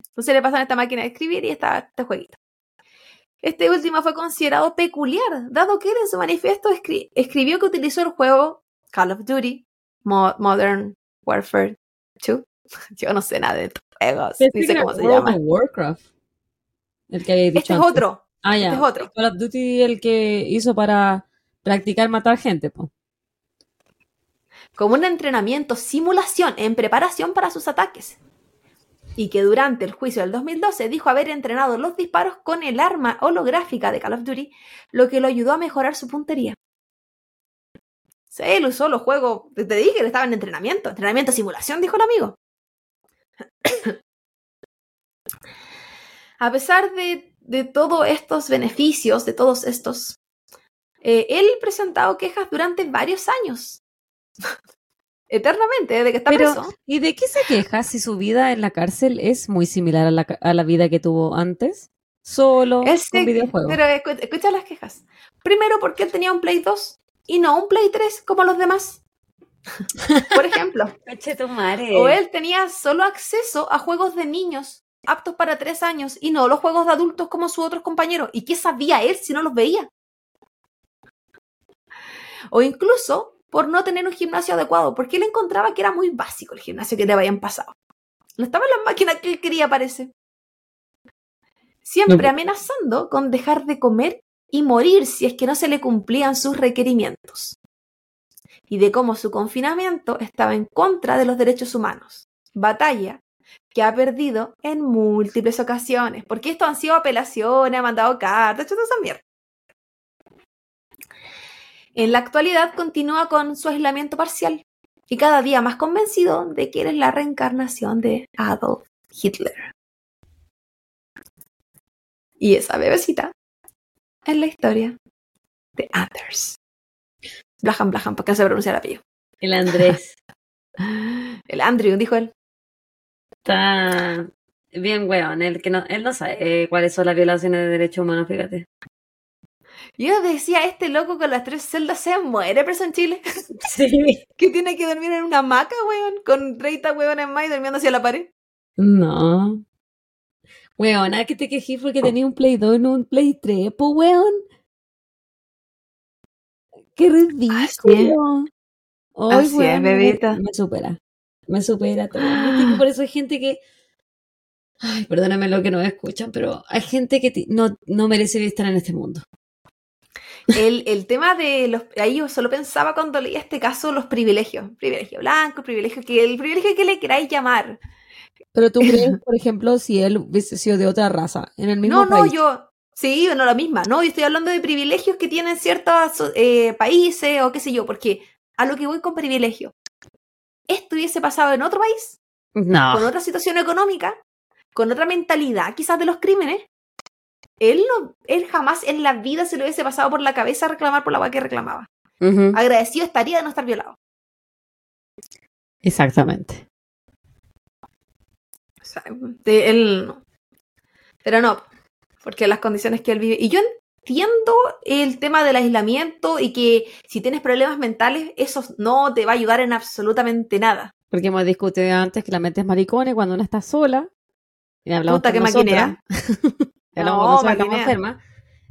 Entonces le pasaron esta máquina de escribir y esta, este jueguito. Este último fue considerado peculiar, dado que él en su manifiesto escri- escribió que utilizó el juego Call of Duty Mo- Modern Warfare 2. <laughs> Yo no sé nada de estos juegos, ni sé cómo se
World
llama.
Warcraft. El que había dicho
Este es otro,
Ah, ya.
este es otro.
Call of Duty el que hizo para practicar matar gente, po.
Como un entrenamiento simulación en preparación para sus ataques. Y que durante el juicio del 2012 dijo haber entrenado los disparos con el arma holográfica de Call of Duty, lo que lo ayudó a mejorar su puntería. Sí, él usó los juegos, te dije que estaba en entrenamiento, entrenamiento simulación, dijo el amigo. <coughs> A pesar de, de todos estos beneficios, de todos estos, eh, él presentado quejas durante varios años. Eternamente, desde que está
Pero,
preso.
¿y de qué se queja si su vida en la cárcel es muy similar a la, a la vida que tuvo antes? Solo
Él
con videojuegos.
Pero escu- escucha las quejas. Primero, porque él tenía un Play 2 y no un Play 3 como los demás. <laughs> Por ejemplo, o él tenía solo acceso a juegos de niños aptos para 3 años y no los juegos de adultos como sus otros compañeros. ¿Y qué sabía él si no los veía? O incluso por no tener un gimnasio adecuado, porque él encontraba que era muy básico el gimnasio que le habían pasado. No estaba en las máquinas que él quería, parece. Siempre
No.
amenazando con dejar de comer y morir si es que no se le cumplían sus requerimientos. Y de cómo su confinamiento estaba en contra de los derechos humanos. Batalla que ha perdido en múltiples ocasiones, porque esto han sido apelaciones, ha mandado cartas, hecho toda esa mierda. En la actualidad continúa con su aislamiento parcial y cada día más convencido de que él es la reencarnación de Adolf Hitler. Y esa bebecita es la historia de Anders. Blahan, Blahan, porque no se pronuncia el apellido.
El Andrés <laughs>
El Andrew, dijo él.
está bien weón. Él, que no, él no sabe eh, cuáles son las violaciones de derechos humanos, fíjate.
Yo decía, este loco con las tres celdas se muere preso en Chile. <laughs>
Sí.
que tiene que dormir en una hamaca, weón, con 30 weones más y durmiendo hacia la pared.
No. Weón, ¿a que te quejí porque tenía un Play 2 y no un Play 3? Pues weón. Qué ridículo. Ay,
Así
weón,
bebita.
Me, supera. Me supera todo. Por eso hay gente que. Ay, perdóname lo que no escuchan, pero hay gente que no, no merece estar en este mundo.
El, el tema de los. Ahí yo solo pensaba cuando leía este caso los privilegios. Privilegio blanco, privilegio que. El privilegio que le queráis llamar.
Pero tú crees, <laughs> por ejemplo, si él hubiese sido de otra raza, en el mismo
No, no,
país.
yo. Sí, no la misma. No, yo estoy hablando de privilegios que tienen ciertos eh, países o qué sé yo, porque a lo que voy con privilegio. Esto hubiese pasado en otro país,
No.
con otra situación económica, con otra mentalidad quizás de los crímenes. Él, no, él jamás en la vida se le hubiese pasado por la cabeza reclamar por la agua que reclamaba. Agradecido estaría de no estar violado.
Exactamente.
O sea, de él no. Pero no, porque las condiciones que él vive. Y yo entiendo el tema del aislamiento y que si tienes problemas mentales, eso no te va a ayudar en absolutamente nada.
Porque hemos discutido antes que la mente es maricona y cuando una está sola. Y hablamos
Puta que maquinea. <laughs>
y hablamos
No,
estamos
maquinea.
enfermas.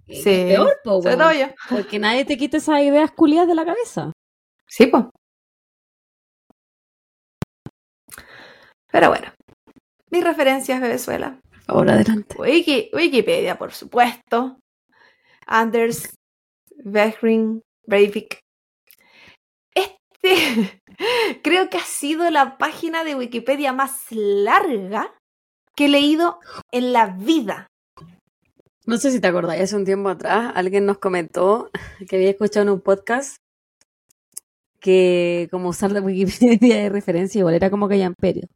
y
Sí.
es Peor, po,
Sobre
weón.
todo yo.
Porque nadie te quita esas ideas culiadas de la cabeza.
Sí, pues. Pero bueno. Mis referencias, Venezuela.
Por favor, adelante.
Wiki- Wikipedia, por supuesto. Anders Behring Breivik. Este <laughs> creo que ha sido la página de Wikipedia más larga que he leído en la vida.
No sé si te acordáis, hace un tiempo atrás alguien nos comentó que había escuchado en un podcast que como usar la Wikipedia de referencia igual era como que ya imperio.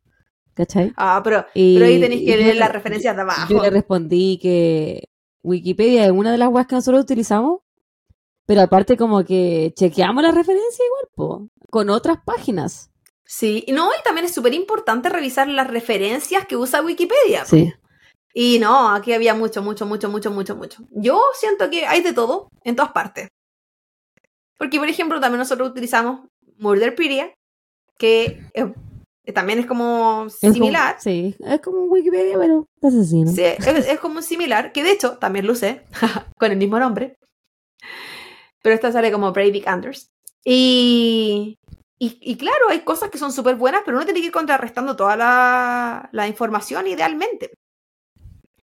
¿Cachai?
Ah, pero,
Y-
pero ahí tenéis que leer
le-
las referencias de abajo.
Yo le respondí que Wikipedia es una de las webs que nosotros utilizamos, pero aparte como que chequeamos la referencia igual, po, con otras páginas.
Sí, y no, y también es súper importante revisar las referencias que usa Wikipedia.
Sí.
Y no, aquí había mucho, mucho, mucho, mucho, mucho, mucho. Yo siento que hay de todo en todas partes. Porque, por ejemplo, también nosotros utilizamos Murderpedia, que eh, también es como
Es como-
similar.
sí, es como Wikipedia, pero asesino.
Sí, es, es como similar, que de hecho también lo usé, <laughs> con el mismo nombre. Pero esta sale como Breivik Anders. Y, y, y claro, hay cosas que son súper buenas, pero uno tiene que ir contrarrestando toda la, la información idealmente.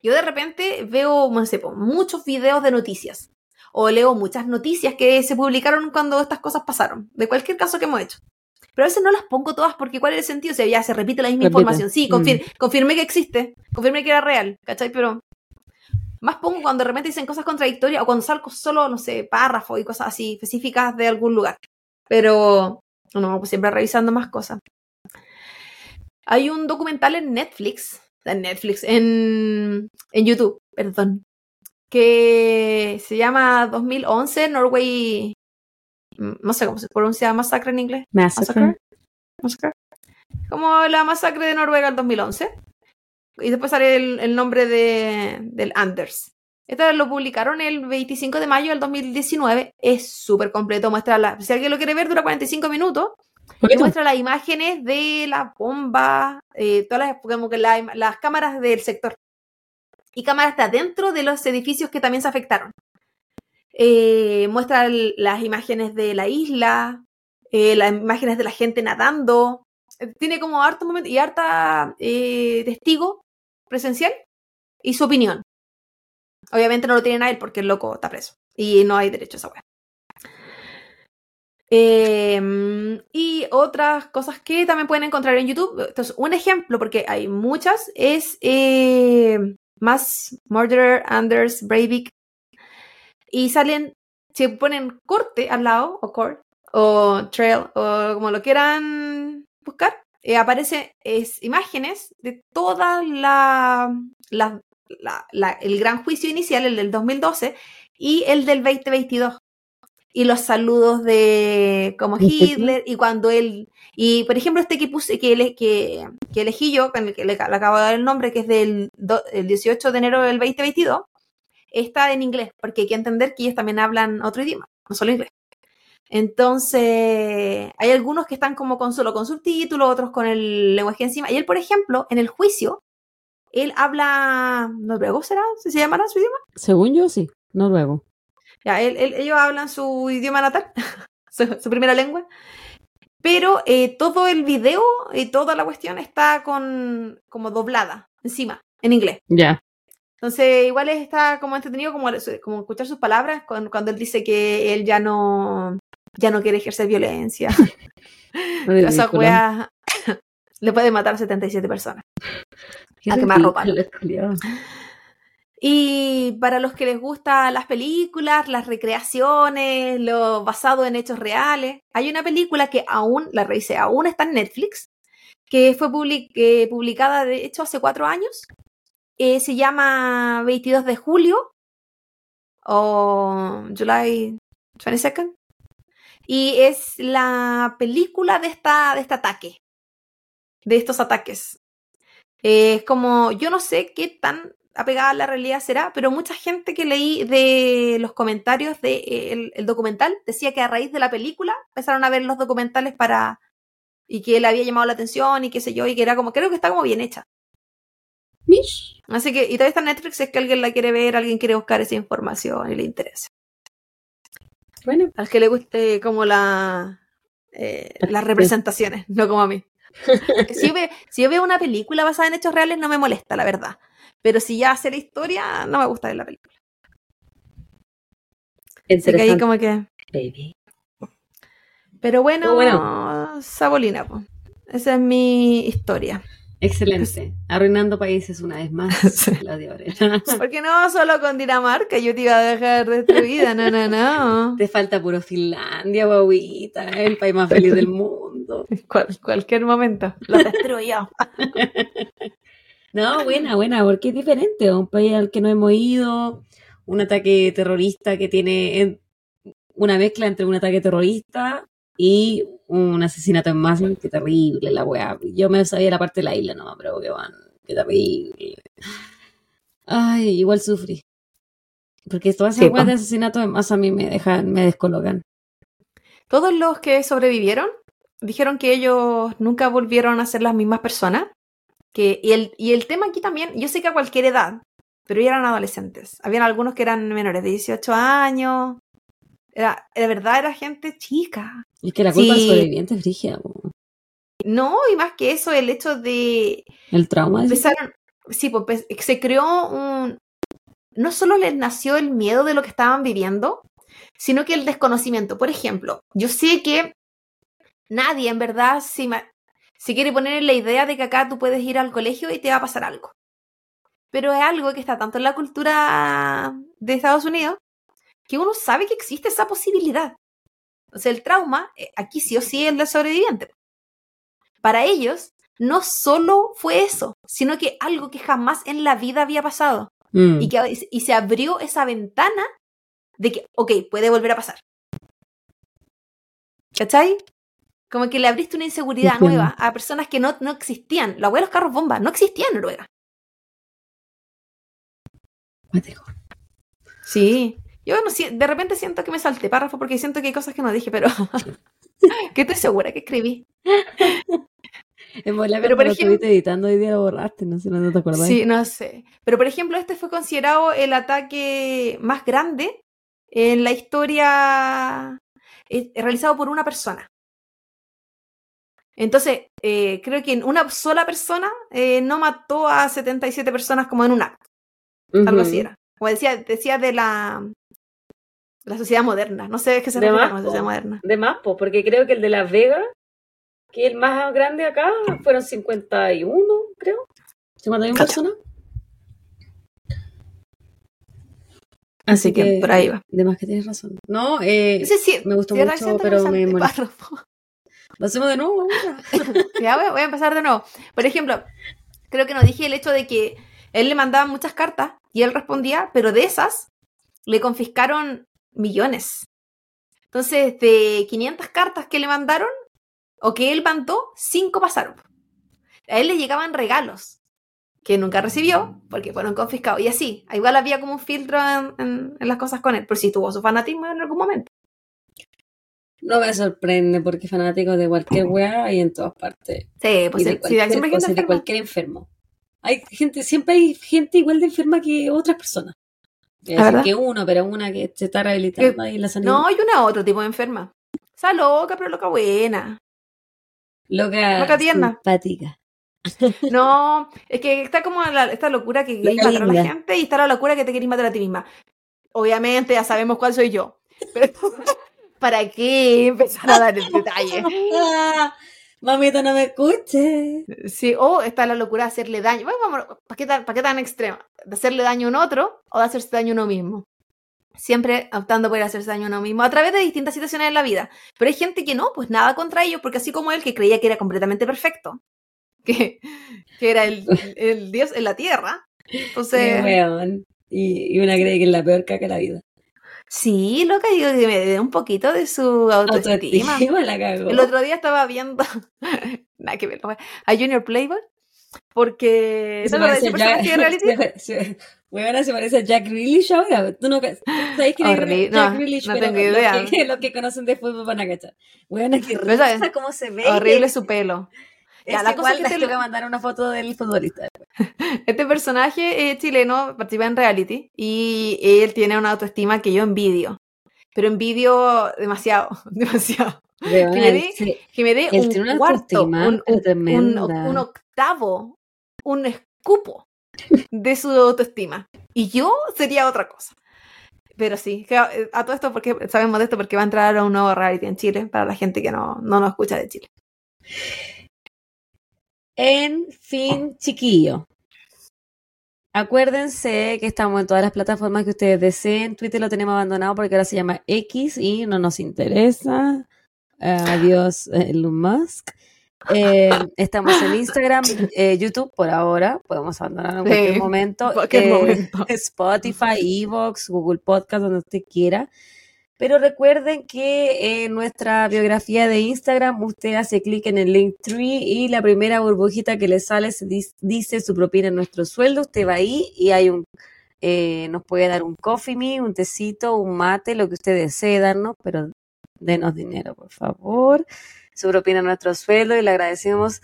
Yo de repente veo, no sé, muchos videos de noticias. O leo muchas noticias que se publicaron cuando estas cosas pasaron. De cualquier caso que hemos hecho. Pero a veces no las pongo todas porque ¿cuál es el sentido? O sea, ya se repite la misma
Repite.
información. Sí, confir-
Mm.
confirmé que existe. Confirmé que era real. ¿Cachai? Pero más pongo cuando de repente dicen cosas contradictorias o cuando salgo solo, no sé, párrafos y cosas así específicas de algún lugar. Pero no, pues siempre revisando más cosas. Hay un documental en Netflix, en Netflix, en, en YouTube, perdón, que se llama 2011 Norway, no sé cómo se pronuncia masacre en inglés.
Massacre.
Massacre. Como la masacre de Noruega en 2011. Y después sale el, el nombre de, del Anders. Este lo publicaron el 25 de mayo del 2019. Es súper completo. Muestra la, si alguien lo quiere ver, dura 45 minutos. Y muestra las imágenes de las bombas, eh, todas las, como que la- las cámaras del sector. Y cámaras de adentro de los edificios que también se afectaron. Eh, muestra las imágenes de la isla, eh, las imágenes de la gente nadando. Eh, Tiene como harto momento y harta testigo presencial y su opinión. Obviamente no lo tienen a él porque el loco está preso y no hay derecho a esa wea. Eh, y otras cosas que también pueden encontrar en YouTube. Entonces, un ejemplo, porque hay muchas, es eh, más Murderer, Anders, Breivik. Y salen, se ponen corte al lado, o core, o trail, o como lo quieran buscar. eh, aparece es, imágenes de toda la, la- la- la- el gran juicio inicial, el del 2012, y el del 2022 y los saludos de como
¿De Hitler?
Y cuando él y por ejemplo este que puse que, ele- que, que elegí yo con el que le, le acabo de dar el nombre que es del do- el 18 de enero del 2022 está en inglés porque hay que entender que ellos también hablan otro idioma no solo inglés entonces hay algunos que están como con solo con subtítulos otros con el lenguaje encima y él por ejemplo en el juicio él habla noruego será si se llamará su idioma
Según yo, sí. Noruego.
Ya, él- él- ellos hablan su idioma natal, <laughs> su, su primera lengua, pero eh, todo el video y toda la cuestión está con como doblada encima, en inglés.
Ya.
Entonces, igual está como entretenido como, como escuchar sus palabras cuando, cuando él dice que él ya no, ya no quiere ejercer violencia. <laughs> Esa wea. le <laughs> puede matar a 77 personas.
Qué
A quemar ropa. Y para los que les gustan las películas, las recreaciones, lo basado en hechos reales, hay una película que aún, la revisé, aún está en Netflix, que fue eh, publicada de hecho hace cuatro años. Eh, se llama 22 de julio o July 22nd. Y es la película de, esta, de este ataque, de estos ataques. Es como, yo no sé qué tan apegada a la realidad será, pero mucha gente que leí de los comentarios del de, el, el documental decía que a raíz de la película empezaron a ver los documentales para... y que le había llamado la atención y qué sé yo, y que era como, creo que está como bien hecha.
Mish.
Así que, y todavía está en Netflix, es que alguien la quiere ver, alguien quiere buscar esa información y le interesa.
Bueno,
Al que le guste como la, eh, las representaciones, no como a mí. Si yo, si yo veo una película basada en hechos reales, no me molesta, la verdad. Pero si ya hace la historia, no me gusta ver la película. Así que ahí como que...
baby.
Pero bueno,
Pero bueno.
Sabolina, pues. Esa es mi historia.
Excelente. Arruinando países una vez más. <laughs>
Sí.
Claudia. <laughs>
Porque no solo con Dinamarca yo te iba a dejar destruida, no, no, no. <laughs>
Te falta puro Finlandia, guauita, el país más feliz del mundo.
Cual- cualquier momento lo destruyo.
No, buena, buena, porque es diferente. Un país al que no hemos ido, un ataque terrorista que tiene en- una mezcla entre un ataque terrorista y un asesinato en masa. Qué terrible la weá. Yo me sabía la parte de la isla nomás, pero qué van, qué terrible. Ay, igual sufrí. Porque todas esas
Sí,
weas de asesinato en masa a mí me dejan, me descolocan.
Todos los que sobrevivieron dijeron que ellos nunca volvieron a ser las mismas personas. Que, y, el, y el tema aquí también, yo sé que a cualquier edad, pero ya eran adolescentes. Habían algunos que eran menores de 18 años. Era, de verdad era gente chica.
Y es que la culpa
Sí.
del sobreviviente es frígida, po.
No, y más que eso, el hecho de
El trauma
empezaron, sí, pues empe- se creó un, no solo les nació el miedo de lo que estaban viviendo, sino que el desconocimiento. Por ejemplo, yo sé que nadie en verdad se, se quiere poner en la idea de que acá tú puedes ir al colegio y te va a pasar algo. Pero es algo que está tanto en la cultura de Estados Unidos que uno sabe que existe esa posibilidad. O sea, el trauma, eh, aquí sí o sí es el del sobreviviente. Para ellos, no solo fue eso, sino que algo que jamás en la vida había pasado.
Mm.
Y, que, y se abrió esa ventana de que, ok, puede volver a pasar. ¿Cachai? Como que le abriste una inseguridad nueva a personas que no, no existían. La hueá de los carros bomba no existía en Noruega. Sí. Yo no de repente siento que me salté párrafo porque siento que hay cosas que no dije, pero <laughs> que estoy segura que escribí.
En bola,
Pero, por
lo
ejemplo-
estuviste editando hoy día lo borraste, no sé, no te acordás.
Sí, no sé. Pero por ejemplo, este fue considerado el ataque más grande en la historia eh, realizado por una persona. Entonces, eh, creo que una sola persona eh, no mató a 77 personas como en un acto. Algo
Ujú.
así era. Como decía, decía de la, la sociedad moderna. No sé qué se refiere con la sociedad moderna.
De más, po, porque creo que el de Las Vegas, que es el más grande acá, fueron 51, creo. 51
Cacha.
personas.
Así que por ahí va.
De más que tienes razón. No, eh,
sé si-
me gustó mucho, pero me molestó. Lo de nuevo. <laughs>
Ya voy, voy a empezar de nuevo. Por ejemplo, creo que nos dije el hecho de que él le mandaba muchas cartas y él respondía, pero de esas le confiscaron millones. Entonces, de 500 cartas que le mandaron o que él mandó, 5 pasaron. A él le llegaban regalos que nunca recibió porque fueron confiscados. Y así, igual había como un filtro en, en- en las cosas con él, por si tuvo su fanatismo en algún momento.
No me sorprende porque fanáticos de cualquier weá hay en todas partes.
Sí, pues
y de cualquier, cosa, de cualquier enfermo. Hay gente, siempre hay gente igual de enferma que otras personas.
¿La
decir que uno, pero una que se está rehabilitando ahí en la sanidad.
No, hay una otro tipo de enferma. O sea, loca, pero loca buena.
loca,
loca tierna.
simpática. <laughs>
No, es que está como la- esta locura que queréis
Loca
matar a la gente y está la locura que te queréis matar a ti misma. Obviamente ya sabemos cuál soy yo. Pero <laughs> ¿para qué empezar a dar el detalle? <laughs>
Mamita, no me escuche.
Sí, o está la locura de hacerle daño. Bueno, vamos, ¿para qué, tan, ¿para qué tan extrema? ¿De hacerle daño a un otro o de hacerse daño a uno mismo? Siempre optando por hacerse daño a uno mismo a través de distintas situaciones en la vida. Pero hay gente que no, pues nada contra ellos, porque así como él, que creía que era completamente perfecto, <laughs> que, que era el, el Dios en la tierra. <laughs> Entonces.
Y, y una cree que es la peor caca de la vida.
Sí, loca, digo que me dé un poquito de su autoestima.
Autoestima <laughs> la cagó.
El otro día estaba viendo <laughs> que ver, no, a Junior Playboy porque
Se
¿te acuerdas de
parece
de reality? <laughs>
Jack- se- parece a Jack Grealish ahora. ¿Tú no sabes quién es
Horrible.
Jack
No,
Grealish?
no
Pero
tengo idea.
Los que, los que conocen de fútbol van a cachar. Weona, qué risa cómo se ve.
Horrible su pelo.
Ya, la
cosa que
te lo- voy a mandar una foto del futbolista. <laughs>
Este personaje eh, chileno participa en reality y él tiene una autoestima que yo envidio. Pero envidio demasiado, <laughs> demasiado. Que me dé-
sí.
Que me dé un cuarto,
autoestima,
un,
pero
un-
tremenda.
un- un octavo, un escupo de su autoestima. Y yo sería otra cosa. Pero sí, eh, a todo esto porque sabemos de esto porque va a entrar a un nuevo reality en Chile para la gente que no, no nos escucha de Chile.
En fin, chiquillo. Acuérdense que estamos en todas las plataformas que ustedes deseen. Twitter lo tenemos abandonado porque ahora se llama X y no nos interesa. Eh, adiós, eh, Elon Musk. Eh, estamos en Instagram, eh, YouTube por ahora. Podemos abandonar en
Sí,
cualquier momento.
cualquier
Eh,
momento.
Spotify, Evox, Google Podcast, donde usted quiera. Pero recuerden que en nuestra biografía de Instagram usted hace clic en el link tree y la primera burbujita que le sale dice su propina nuestro sueldo. Usted va ahí y hay un eh, nos puede dar un coffee me, un tecito, un mate, lo que usted desee darnos, pero denos dinero, por favor. Su propina nuestro sueldo y le agradecemos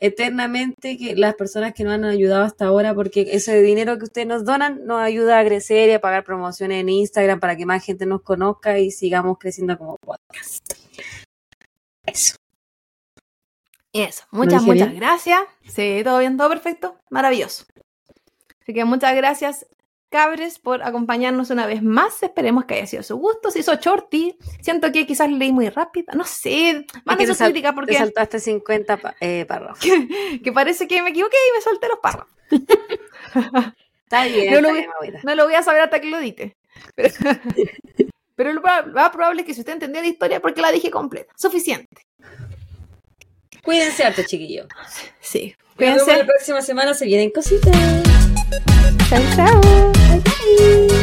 eternamente que las personas que nos han ayudado hasta ahora, porque ese dinero que ustedes nos donan nos ayuda a crecer y a pagar promociones en Instagram para que más gente nos conozca y sigamos creciendo como podcast. Eso.
Y eso, muchas, muchas
bien?
gracias. Sí, todo bien, todo perfecto, maravilloso. Así que muchas gracias, cabres, por acompañarnos una vez más. Esperemos que haya sido su gusto. Se hizo shorty. Siento que quizás leí muy rápido. No sé,
te
su crítica
Te
porque
saltaste 50 pa- eh, párrafos. <laughs>
que parece que me equivoqué y me solté los párrafos. <laughs>
Está bien,
No lo
está
vi-
bien, mamita.
No lo voy a saber hasta que lo edite. Pero, <laughs> pero lo más probable es que si usted entendió la historia porque la dije completa. Suficiente.
Cuídense harto, chiquillos.
Sí.
Nos vemos
Cuídense.
la próxima semana, se vienen cositas.
Chao, chao.
Bye, bye.